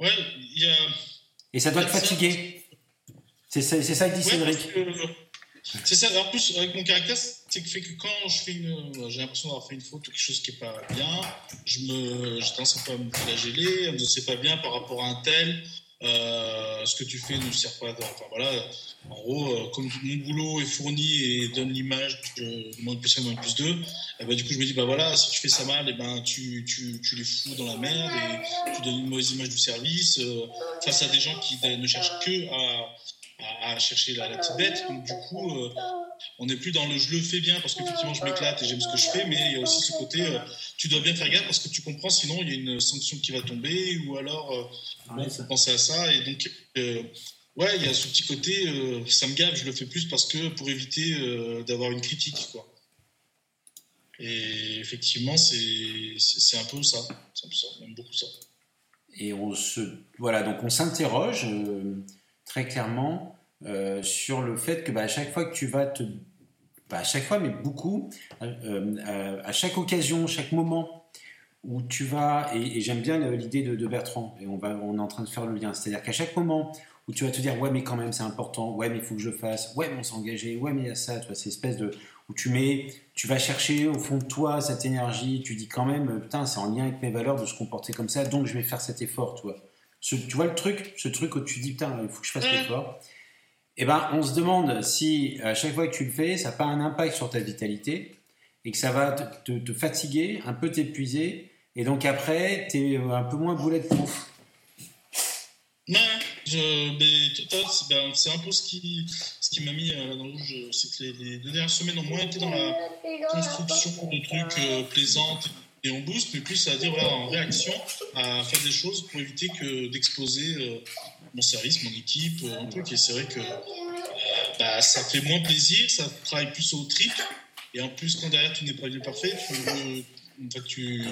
Ouais, il y a. Et ça doit te fatiguer. C'est ça, ça que dit Cédric. C'est ça. En plus, avec mon caractère, c'est que fait que quand je fais une, j'ai l'impression d'avoir fait une faute ou quelque chose qui est pas bien, je me, je tendance à me flageller, ne sais pas bien par rapport à un tel. Euh, ce que tu fais ne sert pas. Enfin voilà, en gros, euh, comme mon boulot est fourni et donne l'image de moins plus 1, moins plus 2, et eh ben, du coup je me dis, bah voilà, si tu fais ça mal, eh ben, tu, tu, les fous dans la merde et tu donnes une mauvaise image du service euh, face à des gens qui ne cherchent que à, à, chercher la, la, petite bête. Donc du coup, on n'est plus dans le je le fais bien parce qu'effectivement je m'éclate et j'aime ce que je fais, mais il y a aussi ce côté tu dois bien faire gaffe parce que tu comprends sinon il y a une sanction qui va tomber ou alors il faut penser à ça et donc Ouais, il y a ce petit côté, euh, ça me gave, je le fais plus parce que pour éviter euh, d'avoir une critique, quoi. Et effectivement, c'est un peu ça. C'est un peu ça, j'aime beaucoup ça. Et on se, voilà, donc on s'interroge euh, très clairement sur le fait que bah, à chaque fois que tu vas te, bah, à chaque fois, mais beaucoup, à chaque occasion, chaque moment où tu vas, et, j'aime bien l'idée de, de, Bertrand, et on, va, on est en train de faire le lien, c'est-à-dire qu'à chaque moment où tu vas te dire ouais mais quand même c'est important, ouais mais il faut que je fasse, ouais mais on s'est engagé, ouais mais il y a ça, tu vois, c'est espèce de où tu mets, tu vas chercher au fond de toi cette énergie, tu dis quand même putain c'est en lien avec mes valeurs de se comporter comme ça, donc je vais faire cet effort, tu vois. tu vois le truc, ce truc où tu dis putain il faut que je fasse l'effort. Eh ben on se demande si à chaque fois que tu le fais, ça n'a pas un impact sur ta vitalité et que ça va te, fatiguer, un peu t'épuiser, et donc après tu es un peu moins boulet de pouf. Non, ben, c'est un peu ce qui, ce qui m'a mis euh, dans le rouge. C'est que les, deux dernières semaines ont moins été dans la construction de trucs euh, plaisantes et on booste, mais plus à dire voilà, en réaction à faire des choses pour éviter que d'exposer euh, mon service, mon équipe, un truc. Et c'est vrai que bah, ça fait moins plaisir, ça travaille plus au trip. Et en plus, quand derrière tu n'es pas bien parfait, tu veux en fait, tu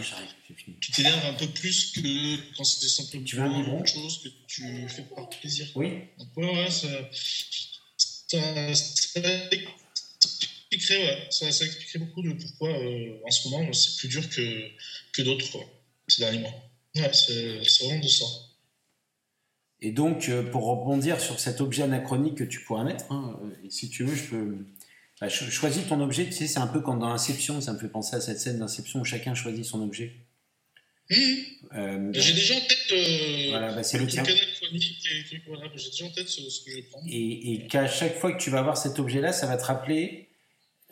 tu t'énerves un peu plus que quand c'était simplement tu une chose que tu fais par plaisir. Oui. Donc, ouais, ouais, ça, ça, ça, expliquerait, ouais, ça, ça, expliquerait beaucoup de pourquoi euh, en ce moment c'est plus dur que, que d'autres ces derniers mois. Ouais, c'est vraiment de ça. Et donc, euh, pour rebondir sur cet objet anachronique que tu pourrais mettre, hein, euh, si tu veux, je peux bah, choisis ton objet, tu sais, c'est un peu comme dans Inception, ça me fait penser à cette scène d'Inception où chacun choisit son objet. Euh, j'ai déjà en tête. Euh, voilà, bah, c'est le tien. Voilà, j'ai déjà en tête ce, que je vais prendre. Et, et qu'à chaque fois que tu vas avoir cet objet-là, ça va te rappeler.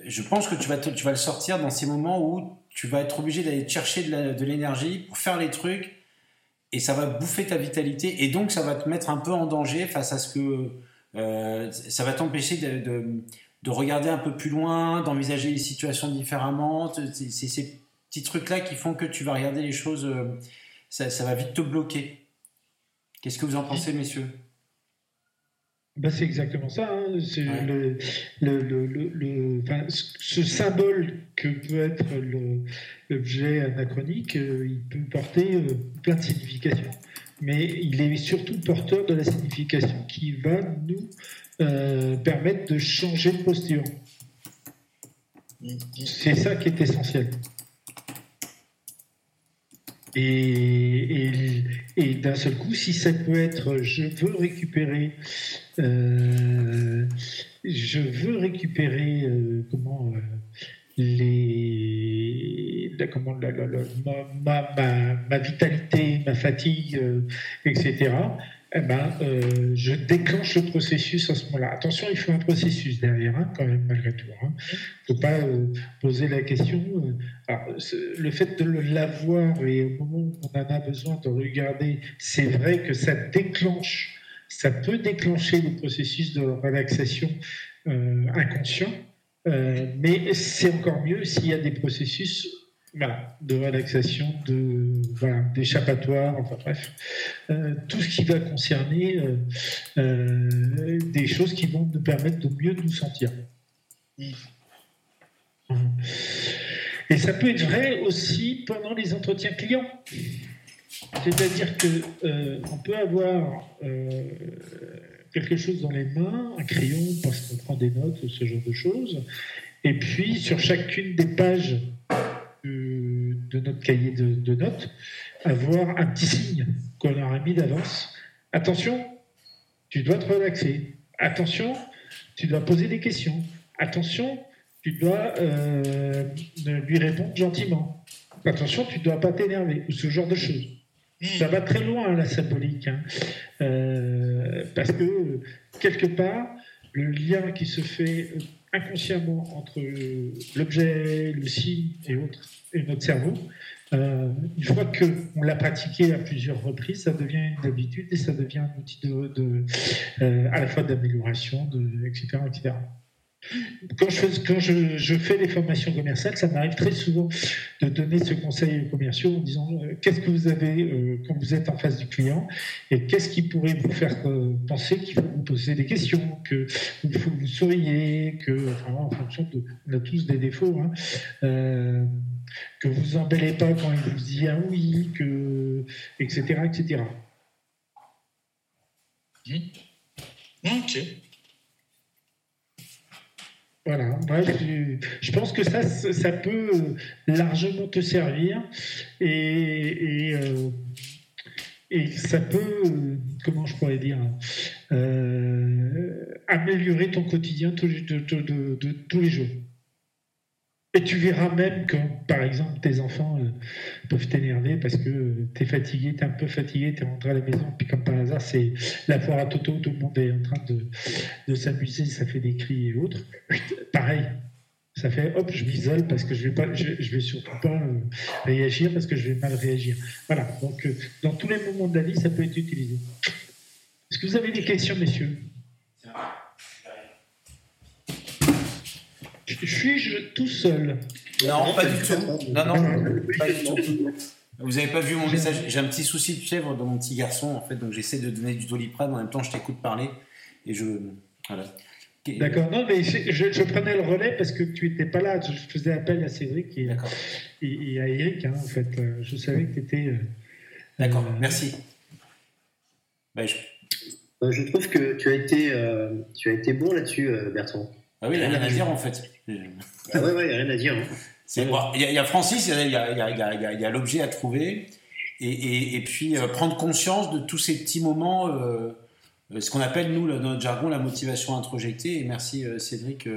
Je pense que tu vas, tu vas le sortir dans ces moments où tu vas être obligé d'aller chercher de l'énergie pour faire les trucs et ça va bouffer ta vitalité et donc ça va te mettre un peu en danger face à ce que euh, ça va t'empêcher de, de, de, regarder un peu plus loin, d'envisager les situations différemment. C'est ces petits trucs-là qui font que tu vas regarder les choses, euh, ça, ça va vite te bloquer. Qu'est-ce que vous en pensez, messieurs? Ben, c'est exactement ça. Hein. le, le, le, enfin, ce symbole que peut être l'objet anachronique, euh, il peut porter euh, plein de significations. Mais il est surtout porteur de la signification qui va nous euh, permettre de changer de posture. C'est ça qui est essentiel. Et, et, d'un seul coup, si ça peut être je veux récupérer, euh, je veux récupérer euh, comment euh, les comment la, ma, ma, ma, vitalité, ma fatigue, etc eh ben, euh, je déclenche le processus à ce moment-là. Attention, il faut un processus derrière, hein, quand même, malgré tout. Il hein. ne faut pas euh, poser la question. Euh, le fait de l'avoir et au moment où on en a besoin de regarder, c'est vrai que ça déclenche, ça peut déclencher le processus de relaxation inconscient, mais c'est encore mieux s'il y a des processus de relaxation, de d'échappatoire, enfin bref, euh, tout ce qui va concerner euh, euh, des choses qui vont nous permettre de mieux nous sentir. Et ça peut être vrai aussi pendant les entretiens clients. C'est-à-dire que on peut avoir quelque chose dans les mains, un crayon parce qu'on prend des notes, ce genre de choses, et puis sur chacune des pages de notre cahier de, notes, avoir un petit signe qu'on aura mis d'avance. Attention, tu dois te relaxer. Attention, tu dois poser des questions. Attention, tu dois euh, lui répondre gentiment. Attention, tu ne dois pas t'énerver, ou ce genre de choses. Ça va très loin, la symbolique. Hein. Euh, parce que, quelque part, le lien qui se fait inconsciemment entre l'objet, le signe et autres, et notre cerveau, euh, une fois qu'on l'a pratiqué à plusieurs reprises, ça devient une habitude et ça devient un outil de, euh, à la fois d'amélioration, etc., etc. Quand, je, quand fais les formations commerciales, ça m'arrive très souvent de donner ce conseil aux commerciaux en disant euh, qu'est-ce que vous avez euh, quand vous êtes en face du client et qu'est-ce qui pourrait vous faire euh, penser qu'il faut vous poser des questions, qu'il faut vous souriez, que, en fonction de. On a tous des défauts, hein, que vous embellez pas quand il vous dit un oui, que, etc. etc. Mmh. Ok. Voilà, je, pense que ça, ça peut largement te servir et, et, euh, ça peut, comment je pourrais dire, euh, améliorer ton quotidien de tous les jours. Et tu verras même que, par exemple, tes enfants euh, peuvent t'énerver parce que tu es fatigué, tu es un peu fatigué, tu es rentré à la maison, puis comme par hasard, c'est la foire à Toto, tout le monde est en train de, s'amuser, ça fait des cris et autres. Pareil, ça fait hop, je m'isole parce que je vais pas, je, vais surtout pas euh, réagir parce que je vais mal réagir. Voilà, donc euh, dans tous les moments de la vie, ça peut être utilisé. Est-ce que vous avez des questions, messieurs? Suis-je tout seul Non, pas du tout. Non, non, pas du tout. Vous n'avez pas vu mon message? J'ai un petit souci de fièvre dans mon petit garçon, en fait, donc j'essaie de donner du doliprane. En même temps, je t'écoute parler et je. Voilà. D'accord. Non, mais je, prenais le relais parce que tu n'étais pas là. Je faisais appel à Cédric et, et, à Eric, hein, en fait. Euh, je savais que tu étais. Euh, D'accord, euh, merci. Ben, je... je... trouve que tu as été, tu as été bon là-dessus, Bertrand. Ah oui, il n'y a rien à dire en fait. Ah ouais, ouais, il n'y a rien à dire. Il y, a Francis, il y a, l'objet à trouver, et, puis euh, prendre conscience de tous ces petits moments, euh, ce qu'on appelle, nous, dans notre jargon, la motivation introjectée. Et merci euh, Cédric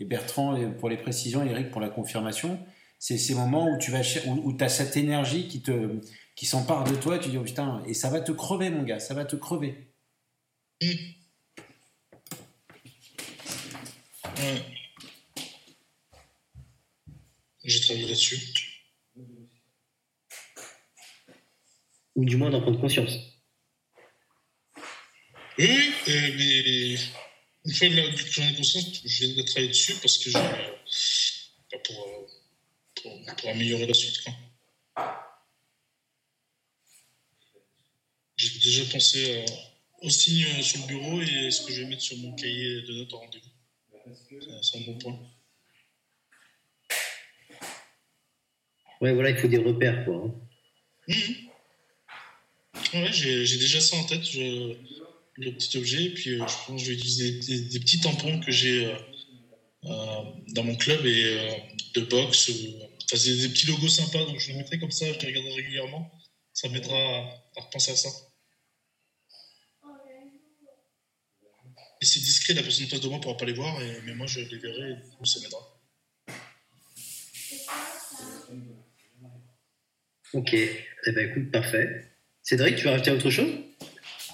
et Bertrand pour les précisions, et Eric pour la confirmation. C'est ces moments où tu vas où, as cette énergie qui te qui s'empare de toi, et tu dis oh putain, et ça va te crever mon gars, ça va te crever. Mmh. Ouais. J'ai travaillé là-dessus. Ou du moins d'en prendre conscience. Oui, euh, mais une fois que j'en ai conscience, je viens de travailler dessus parce que j'ai. Pour, pour, pour, améliorer la suite. J'ai déjà pensé euh, au signe euh, sur le bureau et ce que je vais mettre sur mon cahier de notes en rendez-vous. C'est un bon point. Ouais, voilà, il faut des repères, quoi. Hein. Mmh. Ouais, j'ai déjà ça en tête, je, le petit objet. Et puis, euh, je pense que je vais utiliser des, petits tampons que j'ai euh, euh, dans mon club et de boxe. Enfin, c'est des petits logos sympas, donc je les mettrai comme ça, je les regarderai régulièrement. Ça m'aidera à, repenser à ça. Et c'est discret, la personne en face de moi ne pourra pas les voir, mais moi je les verrai et ça m'aidera. Ok, eh ben, écoute, parfait. Cédric, tu veux rajouter autre chose?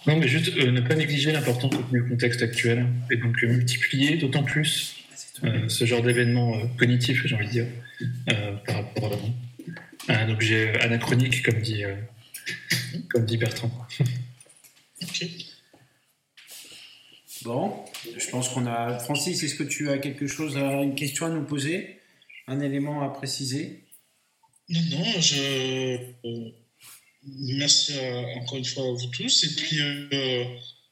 Non, mais juste euh, ne pas négliger l'importance du contexte actuel et donc euh, multiplier d'autant plus euh, ce genre d'événement cognitif, j'ai envie de dire, par rapport à un objet anachronique, comme dit, comme dit Bertrand. ok. Bon, je pense qu'on a. Francis, est-ce que tu as quelque chose, à... une question à nous poser? Un élément à préciser? Non, non, je. Merci encore une fois à vous tous. Et puis, euh,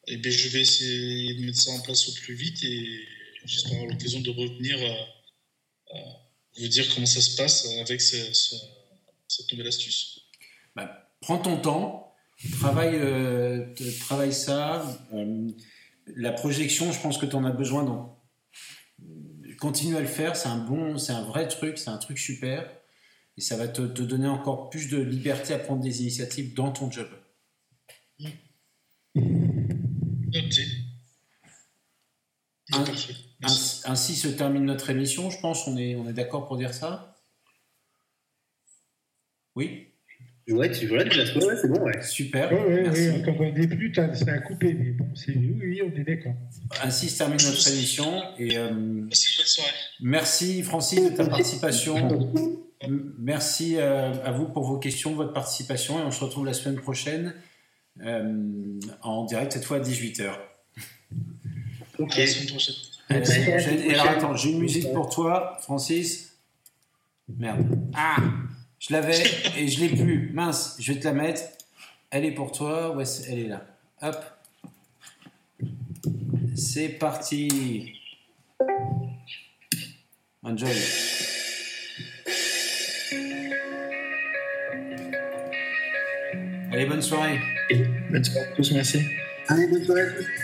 eh bien, je vais essayer de mettre ça en place au plus vite et j'espère avoir l'occasion de revenir à, vous dire comment ça se passe avec cette nouvelle astuce. Bah, prends ton temps, travaille, euh, travaille ça. La projection, je pense que tu en as besoin. Donc, continue à le faire. C'est un bon, c'est un vrai truc, c'est un truc super et ça va te, donner encore plus de liberté à prendre des initiatives dans ton job. ainsi se termine notre émission, je pense. On est, on est d'accord pour dire ça? Oui? Ouais, tu vois, c'est bon, ouais. Super. Ouais, ouais, Quand au début, ça a coupé, mais bon, c'est oui, on est d'accord. Ainsi se termine notre émission. Et, euh, merci, Francis, de ta participation. Merci euh, à vous pour vos questions, votre participation et on se retrouve la semaine prochaine euh, en direct cette fois à 18h. Ok. Et alors attends, j'ai une musique pour toi, Francis. Merde. Ah Je l'avais et je l'ai plus. Mince, je vais te la mettre. Elle est pour toi. Ouais, elle est là. Hop. C'est parti. Enjoy. Allez, bonne soirée. bonne soirée à tous, merci. Allez, bonne soirée à tous.